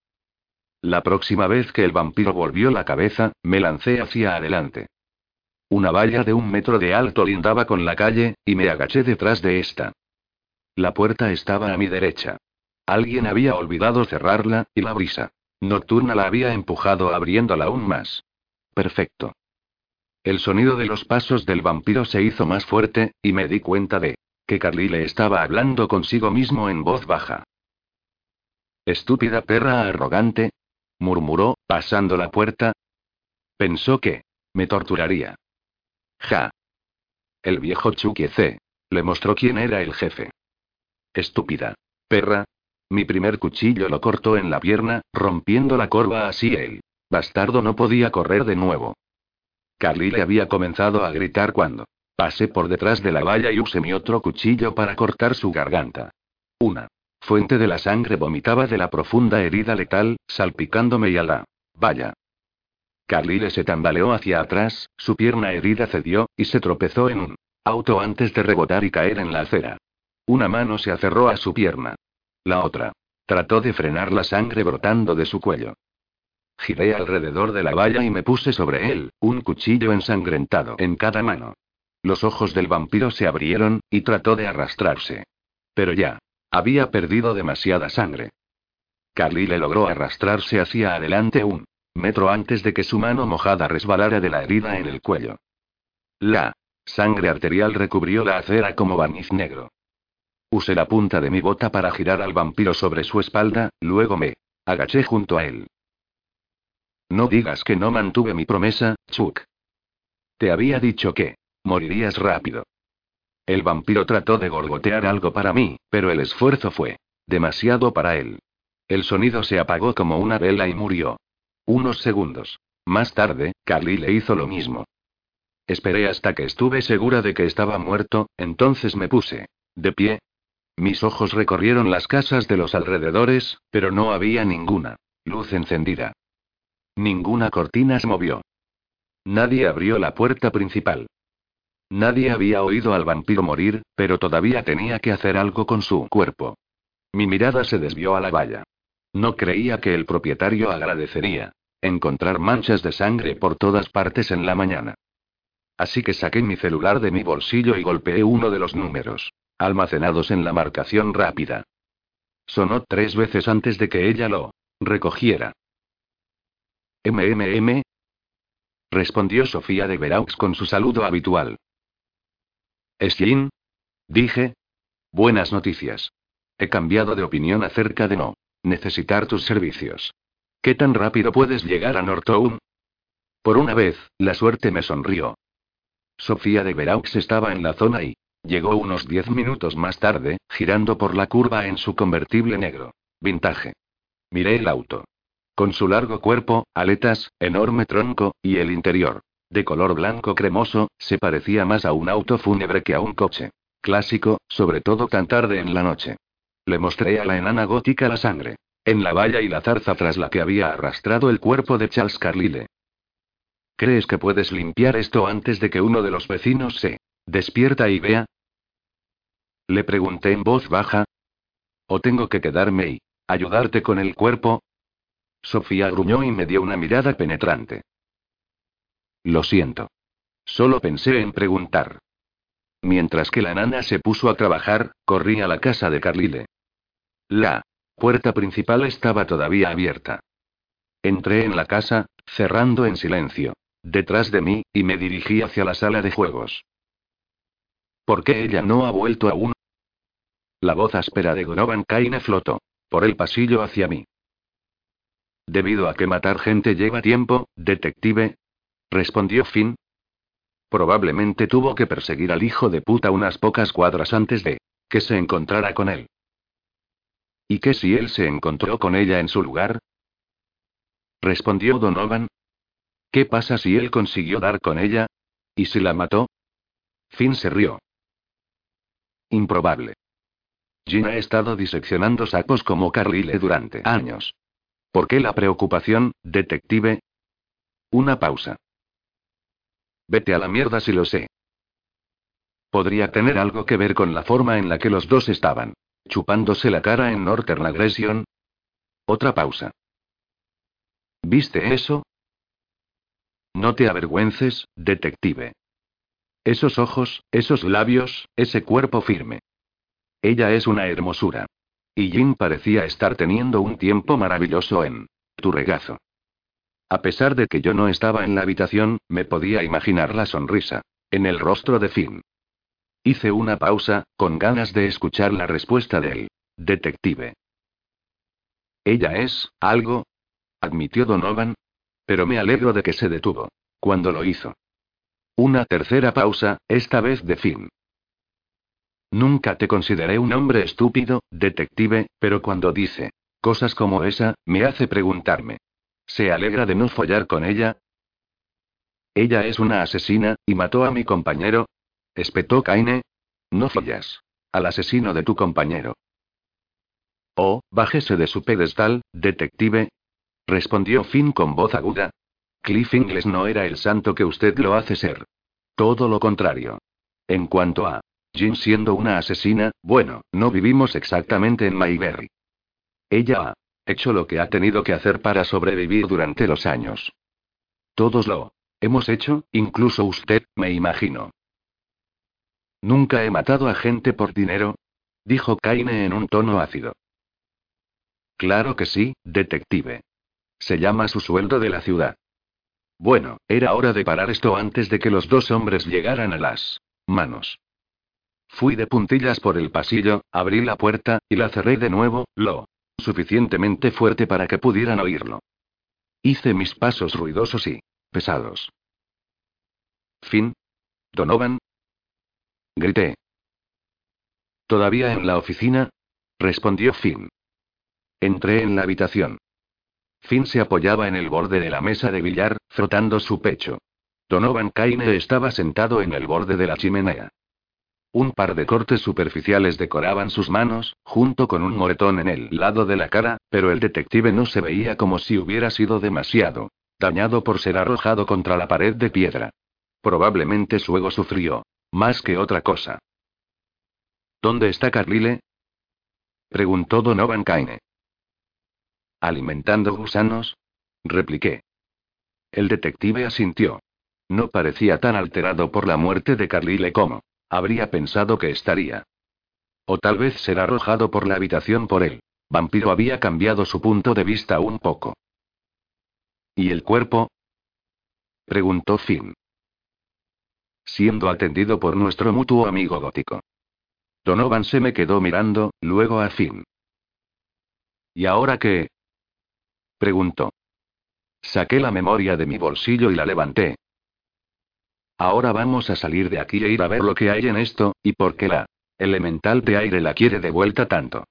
La próxima vez que el vampiro volvió la cabeza, me lancé hacia adelante. Una valla de un metro de alto lindaba con la calle, y me agaché detrás de esta. La puerta estaba a mi derecha. Alguien había olvidado cerrarla, y la brisa nocturna la había empujado abriéndola aún más. Perfecto. El sonido de los pasos del vampiro se hizo más fuerte, y me di cuenta de que Carlyle estaba hablando consigo mismo en voz baja. Estúpida perra arrogante, murmuró, pasando la puerta. Pensó que me torturaría. Ja. El viejo Chucky C. le mostró quién era el jefe. Estúpida. Perra. Mi primer cuchillo lo cortó en la pierna, rompiendo la corva así el bastardo no podía correr de nuevo. Carly le había comenzado a gritar cuando pasé por detrás de la valla y usé mi otro cuchillo para cortar su garganta. Una fuente de la sangre vomitaba de la profunda herida letal, salpicándome y a la valla. Carlyle se tambaleó hacia atrás, su pierna herida cedió, y se tropezó en un auto antes de rebotar y caer en la acera. Una mano se aferró a su pierna. La otra trató de frenar la sangre brotando de su cuello. Giré alrededor de la valla y me puse sobre él, un cuchillo ensangrentado en cada mano. Los ojos del vampiro se abrieron, y trató de arrastrarse. Pero ya, había perdido demasiada sangre. Carly le logró arrastrarse hacia adelante un metro antes de que su mano mojada resbalara de la herida en el cuello. La sangre arterial recubrió la acera como barniz negro. Usé la punta de mi bota para girar al vampiro sobre su espalda, luego me agaché junto a él. No digas que no mantuve mi promesa, Chuck. Te había dicho que morirías rápido. El vampiro trató de gorgotear algo para mí, pero el esfuerzo fue demasiado para él. El sonido se apagó como una vela y murió. Unos segundos. Más tarde, Carly le hizo lo mismo. Esperé hasta que estuve segura de que estaba muerto, entonces me puse de pie. Mis ojos recorrieron las casas de los alrededores, pero no había ninguna luz encendida. Ninguna cortina se movió. Nadie abrió la puerta principal. Nadie había oído al vampiro morir, pero todavía tenía que hacer algo con su cuerpo. Mi mirada se desvió a la valla. No creía que el propietario agradecería encontrar manchas de sangre por todas partes en la mañana. Así que saqué mi celular de mi bolsillo y golpeé uno de los números, almacenados en la marcación rápida. Sonó tres veces antes de que ella lo recogiera. MMM. Respondió Sofía de Veraux con su saludo habitual. Jean? Dije. Buenas noticias. He cambiado de opinión acerca de no necesitar tus servicios. ¿Qué tan rápido puedes llegar a Nortown? Por una vez, la suerte me sonrió. Sofía de Veraux estaba en la zona y llegó unos diez minutos más tarde, girando por la curva en su convertible negro. Vintage. Miré el auto. Con su largo cuerpo, aletas, enorme tronco, y el interior, de color blanco cremoso, se parecía más a un auto fúnebre que a un coche. Clásico, sobre todo tan tarde en la noche. Le mostré a la enana gótica la sangre. En la valla y la zarza tras la que había arrastrado el cuerpo de Charles Carlyle. ¿Crees que puedes limpiar esto antes de que uno de los vecinos se despierta y vea? Le pregunté en voz baja. ¿O tengo que quedarme y ayudarte con el cuerpo? Sofía gruñó y me dio una mirada penetrante. Lo siento. Solo pensé en preguntar. Mientras que la nana se puso a trabajar, corrí a la casa de Carlile. La puerta principal estaba todavía abierta. Entré en la casa, cerrando en silencio. Detrás de mí, y me dirigí hacia la sala de juegos. ¿Por qué ella no ha vuelto aún? La voz áspera de Gonovan Kaine flotó por el pasillo hacia mí. Debido a que matar gente lleva tiempo, detective, respondió Finn. Probablemente tuvo que perseguir al hijo de puta unas pocas cuadras antes de que se encontrara con él. ¿Y qué si él se encontró con ella en su lugar? Respondió Donovan. ¿Qué pasa si él consiguió dar con ella? ¿Y si la mató? Finn se rió. Improbable. Jean ha estado diseccionando sapos como Carlyle durante años. ¿Por qué la preocupación, detective? Una pausa. Vete a la mierda si lo sé. Podría tener algo que ver con la forma en la que los dos estaban. Chupándose la cara en Northern Aggression. Otra pausa. ¿Viste eso? No te avergüences, detective. Esos ojos, esos labios, ese cuerpo firme. Ella es una hermosura. Y Jim parecía estar teniendo un tiempo maravilloso en tu regazo. A pesar de que yo no estaba en la habitación, me podía imaginar la sonrisa en el rostro de Finn. Hice una pausa, con ganas de escuchar la respuesta del detective. Ella es, algo, admitió Donovan. Pero me alegro de que se detuvo. Cuando lo hizo. Una tercera pausa, esta vez de Finn. Nunca te consideré un hombre estúpido, detective, pero cuando dice cosas como esa, me hace preguntarme. ¿Se alegra de no follar con ella? Ella es una asesina, y mató a mi compañero. Espetó Kaine. No follas. Al asesino de tu compañero. Oh, bájese de su pedestal, detective. Respondió Finn con voz aguda. Cliff Ingles no era el santo que usted lo hace ser. Todo lo contrario. En cuanto a Jean siendo una asesina, bueno, no vivimos exactamente en Mayberry. Ella ha hecho lo que ha tenido que hacer para sobrevivir durante los años. Todos lo hemos hecho, incluso usted, me imagino. Nunca he matado a gente por dinero, dijo Kaine en un tono ácido. Claro que sí, detective. Se llama su sueldo de la ciudad. Bueno, era hora de parar esto antes de que los dos hombres llegaran a las manos. Fui de puntillas por el pasillo, abrí la puerta, y la cerré de nuevo, lo suficientemente fuerte para que pudieran oírlo. Hice mis pasos ruidosos y pesados. Fin. Donovan. Grité. ¿Todavía en la oficina? respondió Finn. Entré en la habitación. Finn se apoyaba en el borde de la mesa de billar, frotando su pecho. Donovan Kaine estaba sentado en el borde de la chimenea. Un par de cortes superficiales decoraban sus manos, junto con un moretón en el lado de la cara, pero el detective no se veía como si hubiera sido demasiado dañado por ser arrojado contra la pared de piedra. Probablemente su ego sufrió, más que otra cosa. ¿Dónde está Carlyle? preguntó Donovan Kaine. ¿Alimentando gusanos? repliqué. El detective asintió. No parecía tan alterado por la muerte de Carlyle como Habría pensado que estaría. O tal vez ser arrojado por la habitación por él. Vampiro había cambiado su punto de vista un poco. ¿Y el cuerpo? preguntó Finn. Siendo atendido por nuestro mutuo amigo gótico. Donovan se me quedó mirando, luego a Finn. ¿Y ahora qué? preguntó. Saqué la memoria de mi bolsillo y la levanté, Ahora vamos a salir de aquí e ir a ver lo que hay en esto, y por qué la elemental de aire la quiere de vuelta tanto.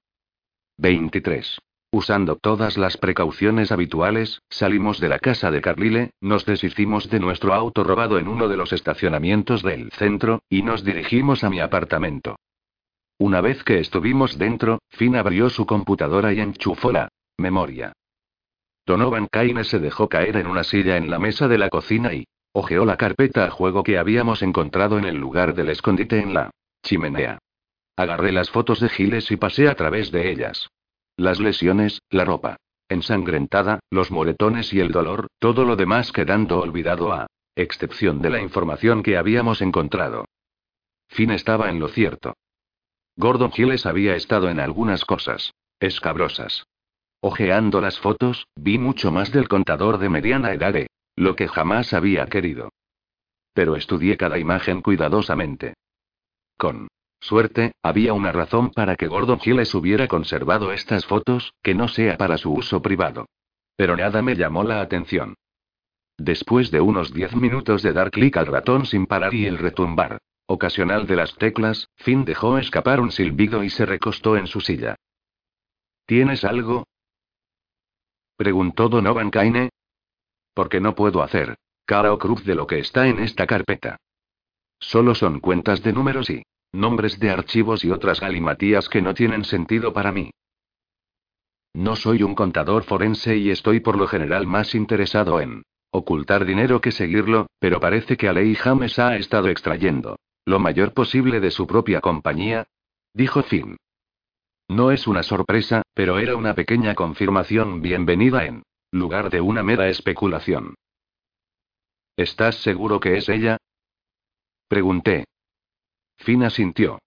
23. Usando todas las precauciones habituales, salimos de la casa de Carlile, nos deshicimos de nuestro auto robado en uno de los estacionamientos del centro, y nos dirigimos a mi apartamento. Una vez que estuvimos dentro, Finn abrió su computadora y enchufó la memoria. Donovan Kaine se dejó caer en una silla en la mesa de la cocina y Ojeó la carpeta a juego que habíamos encontrado en el lugar del escondite en la chimenea. Agarré las fotos de Giles y pasé a través de ellas. Las lesiones, la ropa ensangrentada, los moretones y el dolor, todo lo demás quedando olvidado a excepción de la información que habíamos encontrado. Finn estaba en lo cierto. Gordon Giles había estado en algunas cosas escabrosas. Ojeando las fotos, vi mucho más del contador de mediana edad, e, lo que jamás había querido. Pero estudié cada imagen cuidadosamente. Con suerte, había una razón para que Gordon Gilles hubiera conservado estas fotos, que no sea para su uso privado. Pero nada me llamó la atención. Después de unos diez minutos de dar clic al ratón sin parar y el retumbar ocasional de las teclas, Finn dejó escapar un silbido y se recostó en su silla. ¿Tienes algo? preguntó Donovan Kaine. Porque no puedo hacer cara o cruz de lo que está en esta carpeta. Solo son cuentas de números y nombres de archivos y otras galimatías que no tienen sentido para mí. No soy un contador forense y estoy por lo general más interesado en ocultar dinero que seguirlo, pero parece que Alei James ha estado extrayendo lo mayor posible de su propia compañía, dijo Finn. No es una sorpresa, pero era una pequeña confirmación bienvenida en lugar de una mera especulación. ¿Estás seguro que es ella? Pregunté. Finn asintió.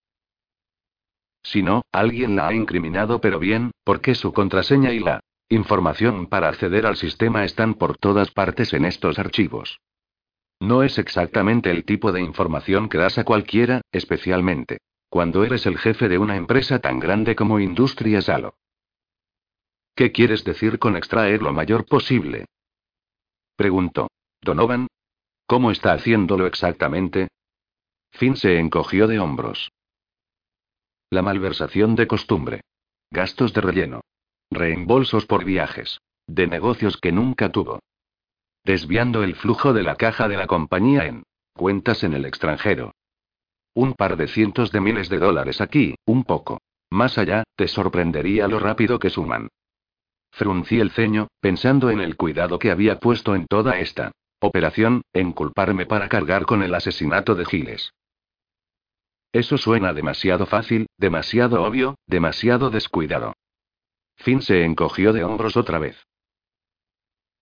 Si no, alguien la ha incriminado, pero bien, porque su contraseña y la información para acceder al sistema están por todas partes en estos archivos. No es exactamente el tipo de información que das a cualquiera, especialmente cuando eres el jefe de una empresa tan grande como Industrias Halo. ¿Qué quieres decir con extraer lo mayor posible? Preguntó. Donovan. ¿Cómo está haciéndolo exactamente? Finn se encogió de hombros. La malversación de costumbre. Gastos de relleno. Reembolsos por viajes. De negocios que nunca tuvo. Desviando el flujo de la caja de la compañía en cuentas en el extranjero. Un par de cientos de miles de dólares aquí, un poco. Más allá, te sorprendería lo rápido que suman. Fruncí el ceño, pensando en el cuidado que había puesto en toda esta operación, en culparme para cargar con el asesinato de Giles. Eso suena demasiado fácil, demasiado obvio, demasiado descuidado. Finn se encogió de hombros otra vez.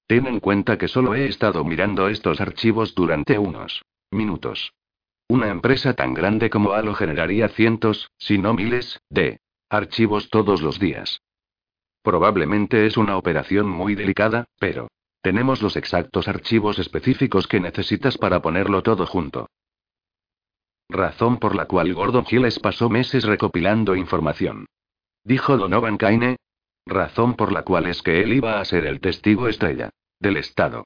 Ten en cuenta que solo he estado mirando estos archivos durante unos minutos. Una empresa tan grande como Halo generaría cientos, si no miles, de archivos todos los días. Probablemente es una operación muy delicada, pero tenemos los exactos archivos específicos que necesitas para ponerlo todo junto. Razón por la cual Gordon Gilles pasó meses recopilando información. Dijo Donovan Kaine. Razón por la cual es que él iba a ser el testigo estrella del Estado.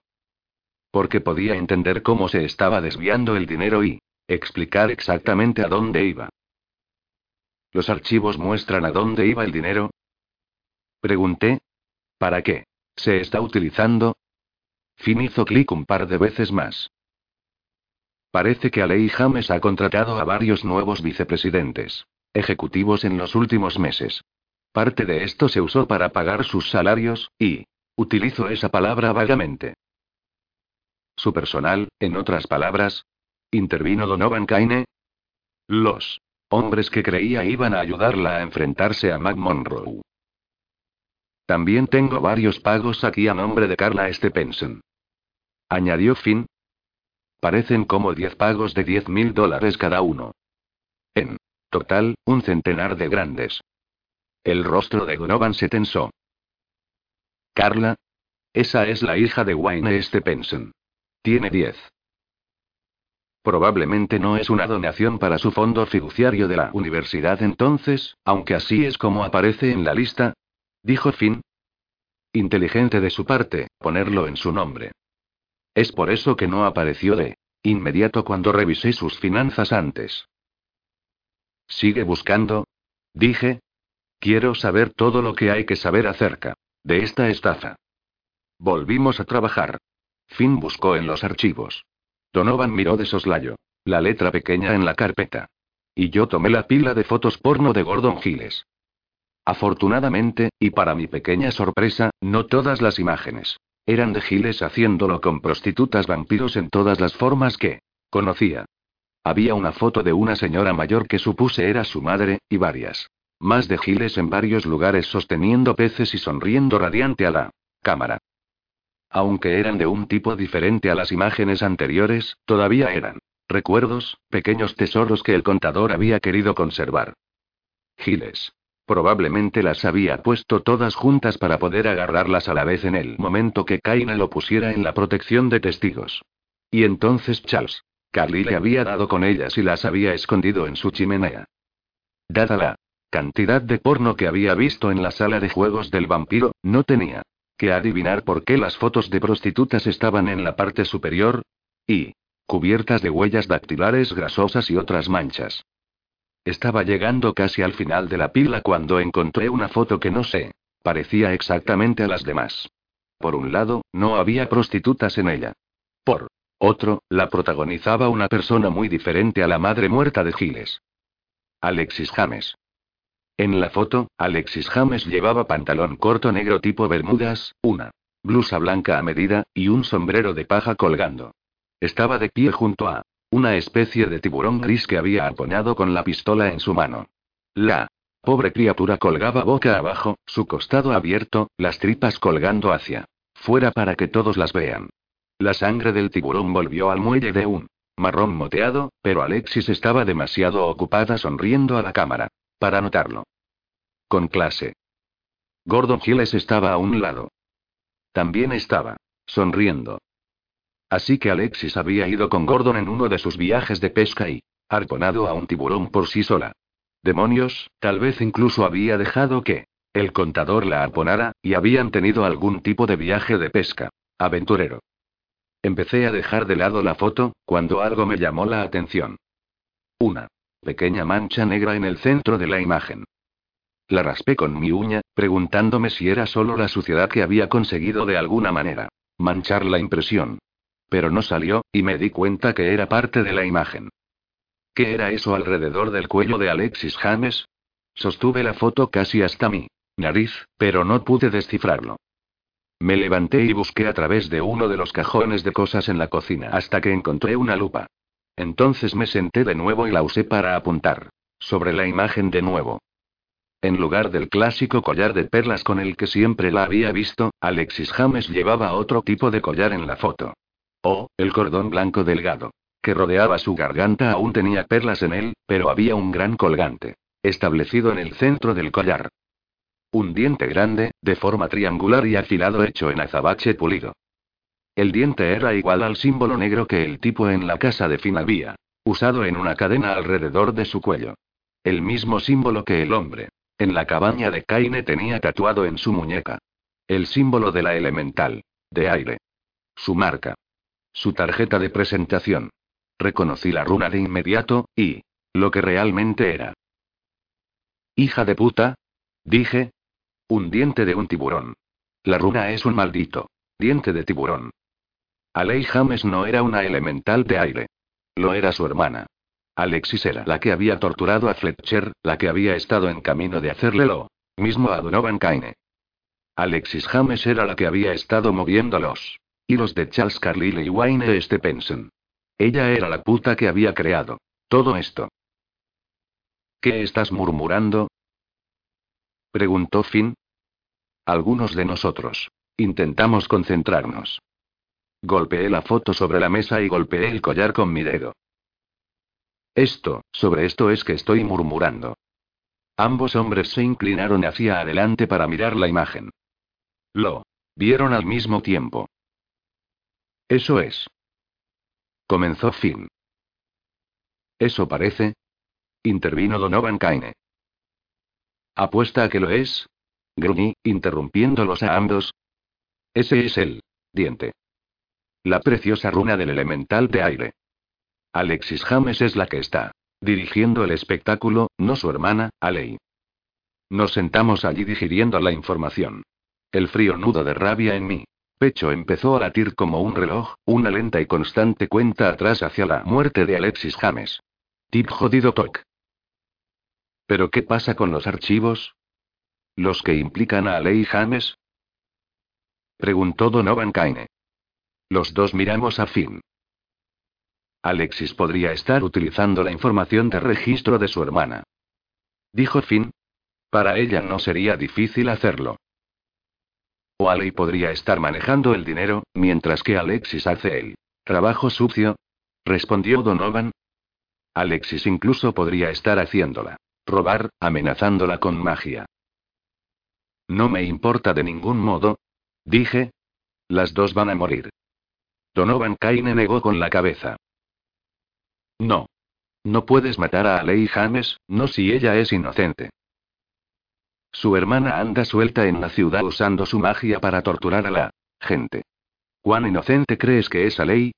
Porque podía entender cómo se estaba desviando el dinero y explicar exactamente a dónde iba. ¿Los archivos muestran a dónde iba el dinero? Pregunté. ¿Para qué? ¿Se está utilizando? Finn hizo clic un par de veces más. Parece que Alei James ha contratado a varios nuevos vicepresidentes ejecutivos en los últimos meses. Parte de esto se usó para pagar sus salarios, y utilizo esa palabra vagamente. Su personal, en otras palabras, intervino Donovan Kaine. Los hombres que creía iban a ayudarla a enfrentarse a Mac Monroe. También tengo varios pagos aquí a nombre de Carla Stephenson. Añadió Finn, Parecen como diez pagos de diez mil dólares cada uno. En total, un centenar de grandes. El rostro de Donovan se tensó. Carla. Esa es la hija de Wayne Stephenson. Tiene diez. Probablemente no es una donación para su fondo fiduciario de la universidad entonces, aunque así es como aparece en la lista. Dijo Finn. Inteligente de su parte, ponerlo en su nombre. Es por eso que no apareció de inmediato cuando revisé sus finanzas antes. ¿Sigue buscando? Dije. Quiero saber todo lo que hay que saber acerca de esta estafa. Volvimos a trabajar. Finn buscó en los archivos. Donovan miró de soslayo. La letra pequeña en la carpeta. Y yo tomé la pila de fotos porno de Gordon Giles. Afortunadamente, y para mi pequeña sorpresa, no todas las imágenes. Eran de Giles haciéndolo con prostitutas vampiros en todas las formas que conocía. Había una foto de una señora mayor que supuse era su madre, y varias. Más de Giles en varios lugares sosteniendo peces y sonriendo radiante a la cámara. Aunque eran de un tipo diferente a las imágenes anteriores, todavía eran recuerdos, pequeños tesoros que el contador había querido conservar. Giles Probablemente las había puesto todas juntas para poder agarrarlas a la vez en el momento que Kaine lo pusiera en la protección de testigos. Y entonces Charles. Carly le había dado con ellas y las había escondido en su chimenea. Dada la cantidad de porno que había visto en la sala de juegos del vampiro, no tenía que adivinar por qué las fotos de prostitutas estaban en la parte superior y cubiertas de huellas dactilares grasosas y otras manchas. Estaba llegando casi al final de la pila cuando encontré una foto que no sé, parecía exactamente a las demás. Por un lado, no había prostitutas en ella. Por otro, la protagonizaba una persona muy diferente a la madre muerta de Giles. Alexis James. En la foto, Alexis James llevaba pantalón corto negro tipo Bermudas, una blusa blanca a medida, y un sombrero de paja colgando. Estaba de pie junto a una especie de tiburón gris que había apoyado con la pistola en su mano. La pobre criatura colgaba boca abajo, su costado abierto, las tripas colgando hacia fuera para que todos las vean. La sangre del tiburón volvió al muelle de un marrón moteado, pero Alexis estaba demasiado ocupada sonriendo a la cámara para notarlo. Con clase. Gordon Giles estaba a un lado. También estaba sonriendo. Así que Alexis había ido con Gordon en uno de sus viajes de pesca y arponado a un tiburón por sí sola. Demonios, tal vez incluso había dejado que el contador la arponara, y habían tenido algún tipo de viaje de pesca. Aventurero. Empecé a dejar de lado la foto, cuando algo me llamó la atención. Una pequeña mancha negra en el centro de la imagen. La raspé con mi uña, preguntándome si era solo la suciedad que había conseguido de alguna manera manchar la impresión. Pero no salió, y me di cuenta que era parte de la imagen. ¿Qué era eso alrededor del cuello de Alexis James? Sostuve la foto casi hasta mi nariz, pero no pude descifrarlo. Me levanté y busqué a través de uno de los cajones de cosas en la cocina hasta que encontré una lupa. Entonces me senté de nuevo y la usé para apuntar. Sobre la imagen de nuevo. En lugar del clásico collar de perlas con el que siempre la había visto, Alexis James llevaba otro tipo de collar en la foto. Oh, el cordón blanco delgado. Que rodeaba su garganta aún tenía perlas en él, pero había un gran colgante. Establecido en el centro del collar. Un diente grande, de forma triangular y afilado hecho en azabache pulido. El diente era igual al símbolo negro que el tipo en la casa de Finn había usado en una cadena alrededor de su cuello. El mismo símbolo que el hombre. En la cabaña de Kaine tenía tatuado en su muñeca. El símbolo de la elemental. De aire. Su marca. Su tarjeta de presentación. Reconocí la runa de inmediato, y... lo que realmente era. Hija de puta. Dije, un diente de un tiburón. La runa es un maldito. Diente de tiburón. Alei James no era una elemental de aire. Lo era su hermana. Alexis era la que había torturado a Fletcher, la que había estado en camino de hacerle lo mismo a Donovan Kaine. Alexis James era la que había estado moviendo los de Charles Carlyle y Wayne Stephenson. Ella era la puta que había creado todo esto. ¿Qué estás murmurando? Preguntó Finn. Algunos de nosotros. Intentamos concentrarnos. Golpeé la foto sobre la mesa y golpeé el collar con mi dedo. Esto, sobre esto es que estoy murmurando. Ambos hombres se inclinaron hacia adelante para mirar la imagen. Lo vieron al mismo tiempo. Eso es. Comenzó Finn. Eso parece. Intervino Donovan Kaine. ¿Apuesta a que lo es? Gruñí, interrumpiéndolos a ambos. Ese es el diente. La preciosa runa del elemental de aire. Alexis James es la que está dirigiendo el espectáculo, no su hermana, Alei. Nos sentamos allí digiriendo la información. El frío nudo de rabia en mi pecho empezó a latir como un reloj, una lenta y constante cuenta atrás hacia la muerte de Alexis James. Tip jodido toc. ¿Pero qué pasa con los archivos? ¿Los que implican a Ley James? Preguntó Donovan Kaine. Los dos miramos a Finn. Alexis podría estar utilizando la información de registro de su hermana. Dijo Finn. Para ella no sería difícil hacerlo. Alei podría estar manejando el dinero, mientras que Alexis hace el trabajo sucio. Respondió Donovan. Alexis incluso podría estar haciéndola robar, amenazándola con magia. No me importa de ningún modo. Dije. Las dos van a morir. Donovan Kaine negó con la cabeza. No. No puedes matar a Alei James, no si ella es inocente. Su hermana anda suelta en la ciudad usando su magia para torturar a la gente. ¿Cuán inocente crees que es Alei?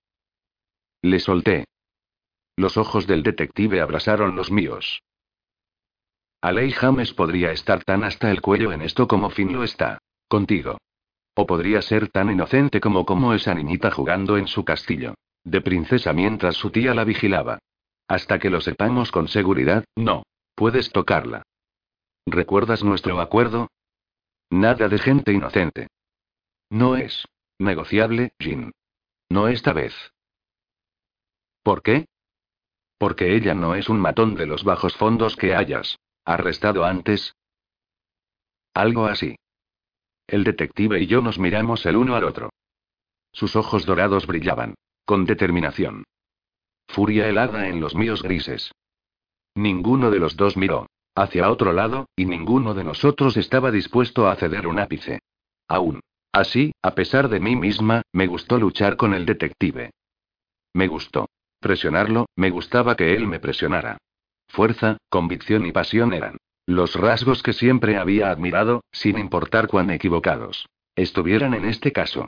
Le solté. Los ojos del detective abrasaron los míos. Alei James podría estar tan hasta el cuello en esto como Finn lo está. Contigo. O podría ser tan inocente como como esa niñita jugando en su castillo. De princesa mientras su tía la vigilaba. Hasta que lo sepamos con seguridad, no. Puedes tocarla. ¿Recuerdas nuestro acuerdo? Nada de gente inocente. No es. Negociable, Jin. No esta vez. ¿Por qué? Porque ella no es un matón de los bajos fondos que hayas. ¿Arrestado antes? Algo así. El detective y yo nos miramos el uno al otro. Sus ojos dorados brillaban. Con determinación. Furia helada en los míos grises. Ninguno de los dos miró hacia otro lado, y ninguno de nosotros estaba dispuesto a ceder un ápice. Aún. Así, a pesar de mí misma, me gustó luchar con el detective. Me gustó. Presionarlo, me gustaba que él me presionara. Fuerza, convicción y pasión eran los rasgos que siempre había admirado, sin importar cuán equivocados estuvieran en este caso.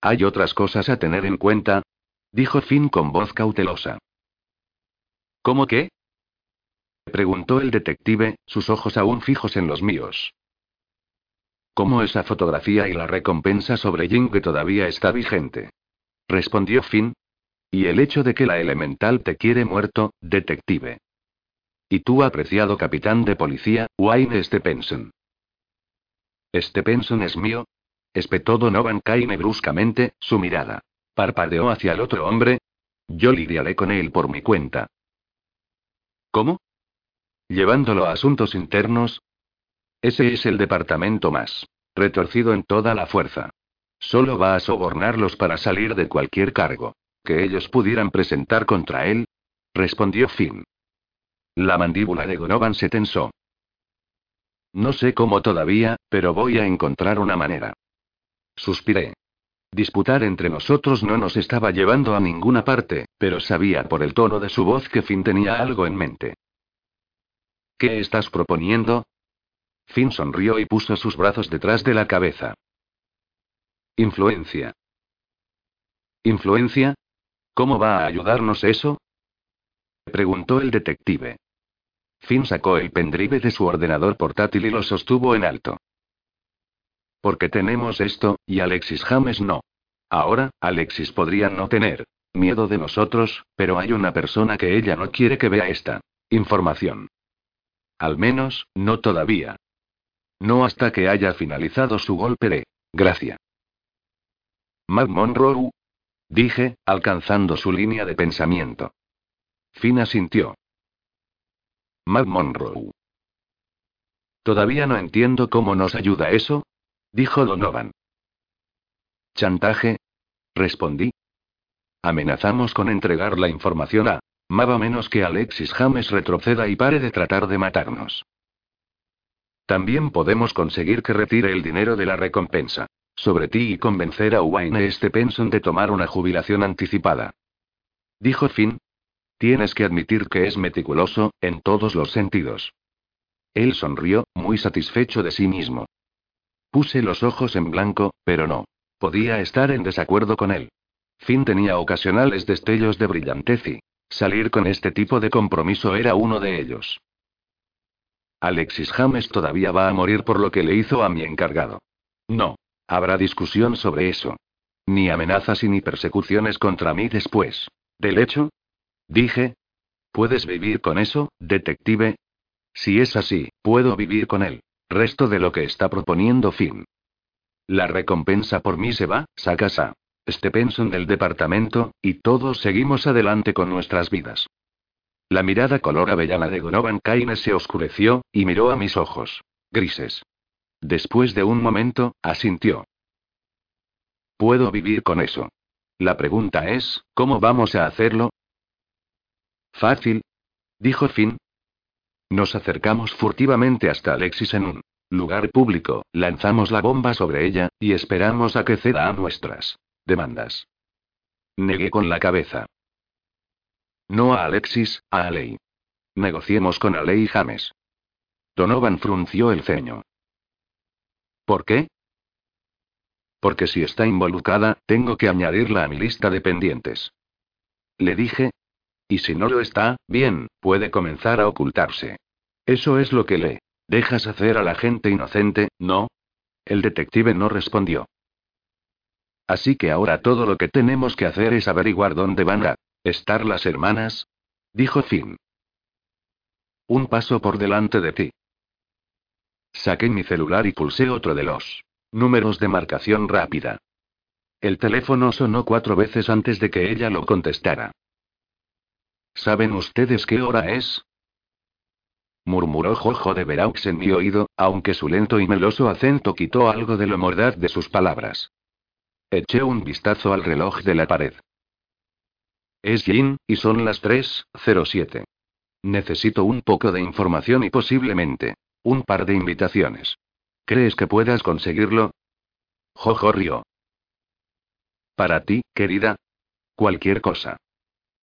Hay otras cosas a tener en cuenta, dijo Finn con voz cautelosa. ¿Cómo qué? Preguntó el detective, sus ojos aún fijos en los míos. ¿Cómo esa fotografía y la recompensa sobre Jing que todavía está vigente? respondió Finn, y el hecho de que la elemental te quiere muerto, detective. Y tú, apreciado capitán de policía, Wayne Stephenson. ¿Stephenson es mío? Espetó Donovan Kaine bruscamente, su mirada. Parpadeó hacia el otro hombre. Yo lidiaré con él por mi cuenta. ¿Cómo? Llevándolo a asuntos internos. Ese es el departamento más retorcido en toda la fuerza. Solo va a sobornarlos para salir de cualquier cargo que ellos pudieran presentar contra él? respondió Finn. La mandíbula de Gonovan se tensó. No sé cómo todavía, pero voy a encontrar una manera. Suspiré. Disputar entre nosotros no nos estaba llevando a ninguna parte, pero sabía por el tono de su voz que Finn tenía algo en mente. ¿Qué estás proponiendo? Finn sonrió y puso sus brazos detrás de la cabeza. Influencia. ¿Influencia? ¿Cómo va a ayudarnos eso? preguntó el detective. Finn sacó el pendrive de su ordenador portátil y lo sostuvo en alto. Porque tenemos esto, y Alexis James no. Ahora, Alexis podría no tener miedo de nosotros, pero hay una persona que ella no quiere que vea esta información. Al menos, no todavía. No hasta que haya finalizado su golpe de gracia. Matt Monroe, Dije, alcanzando su línea de pensamiento. Fina sintió. Matt Monroe. Todavía no entiendo cómo nos ayuda eso, dijo Donovan. ¿Chantaje? Respondí. Amenazamos con entregar la información a Mava menos que Alexis James retroceda y pare de tratar de matarnos. También podemos conseguir que retire el dinero de la recompensa sobre ti y convencer a Wayne Stephenson de tomar una jubilación anticipada. Dijo Finn. Tienes que admitir que es meticuloso, en todos los sentidos. Él sonrió, muy satisfecho de sí mismo. Puse los ojos en blanco, pero no. Podía estar en desacuerdo con él. Finn tenía ocasionales destellos de brillantez y salir con este tipo de compromiso era uno de ellos. Alexis James todavía va a morir por lo que le hizo a mi encargado. No. Habrá discusión sobre eso. Ni amenazas y ni persecuciones contra mí después. ¿Del hecho? Dije. ¿Puedes vivir con eso, detective? Si es así, puedo vivir con él. Resto de lo que está proponiendo Finn. La recompensa por mí se va, sacas a Stephenson del departamento, y todos seguimos adelante con nuestras vidas. La mirada color avellana de Gonovan Kaine se oscureció, y miró a mis ojos. Grises. Después de un momento, asintió. Puedo vivir con eso. La pregunta es, ¿cómo vamos a hacerlo? Fácil. Dijo Finn. Nos acercamos furtivamente hasta Alexis en un lugar público, lanzamos la bomba sobre ella, y esperamos a que ceda a nuestras demandas. Negué con la cabeza. No a Alexis, a Alei. Negociemos con Alei James. Donovan frunció el ceño. ¿Por qué? Porque si está involucrada, tengo que añadirla a mi lista de pendientes. Le dije. Y si no lo está, bien, puede comenzar a ocultarse. Eso es lo que le dejas hacer a la gente inocente, ¿no? El detective no respondió. Así que ahora todo lo que tenemos que hacer es averiguar dónde van a estar las hermanas, dijo Finn. Un paso por delante de ti. Saqué mi celular y pulsé otro de los números de marcación rápida. El teléfono sonó cuatro veces antes de que ella lo contestara. ¿Saben ustedes qué hora es? murmuró Jojo de Veraux en mi oído, aunque su lento y meloso acento quitó algo de lo mordaz de sus palabras. Eché un vistazo al reloj de la pared. Es Jin, y son las 3.07. Necesito un poco de información y posiblemente un par de invitaciones. ¿Crees que puedas conseguirlo? Jojo rió. Para ti, querida. Cualquier cosa.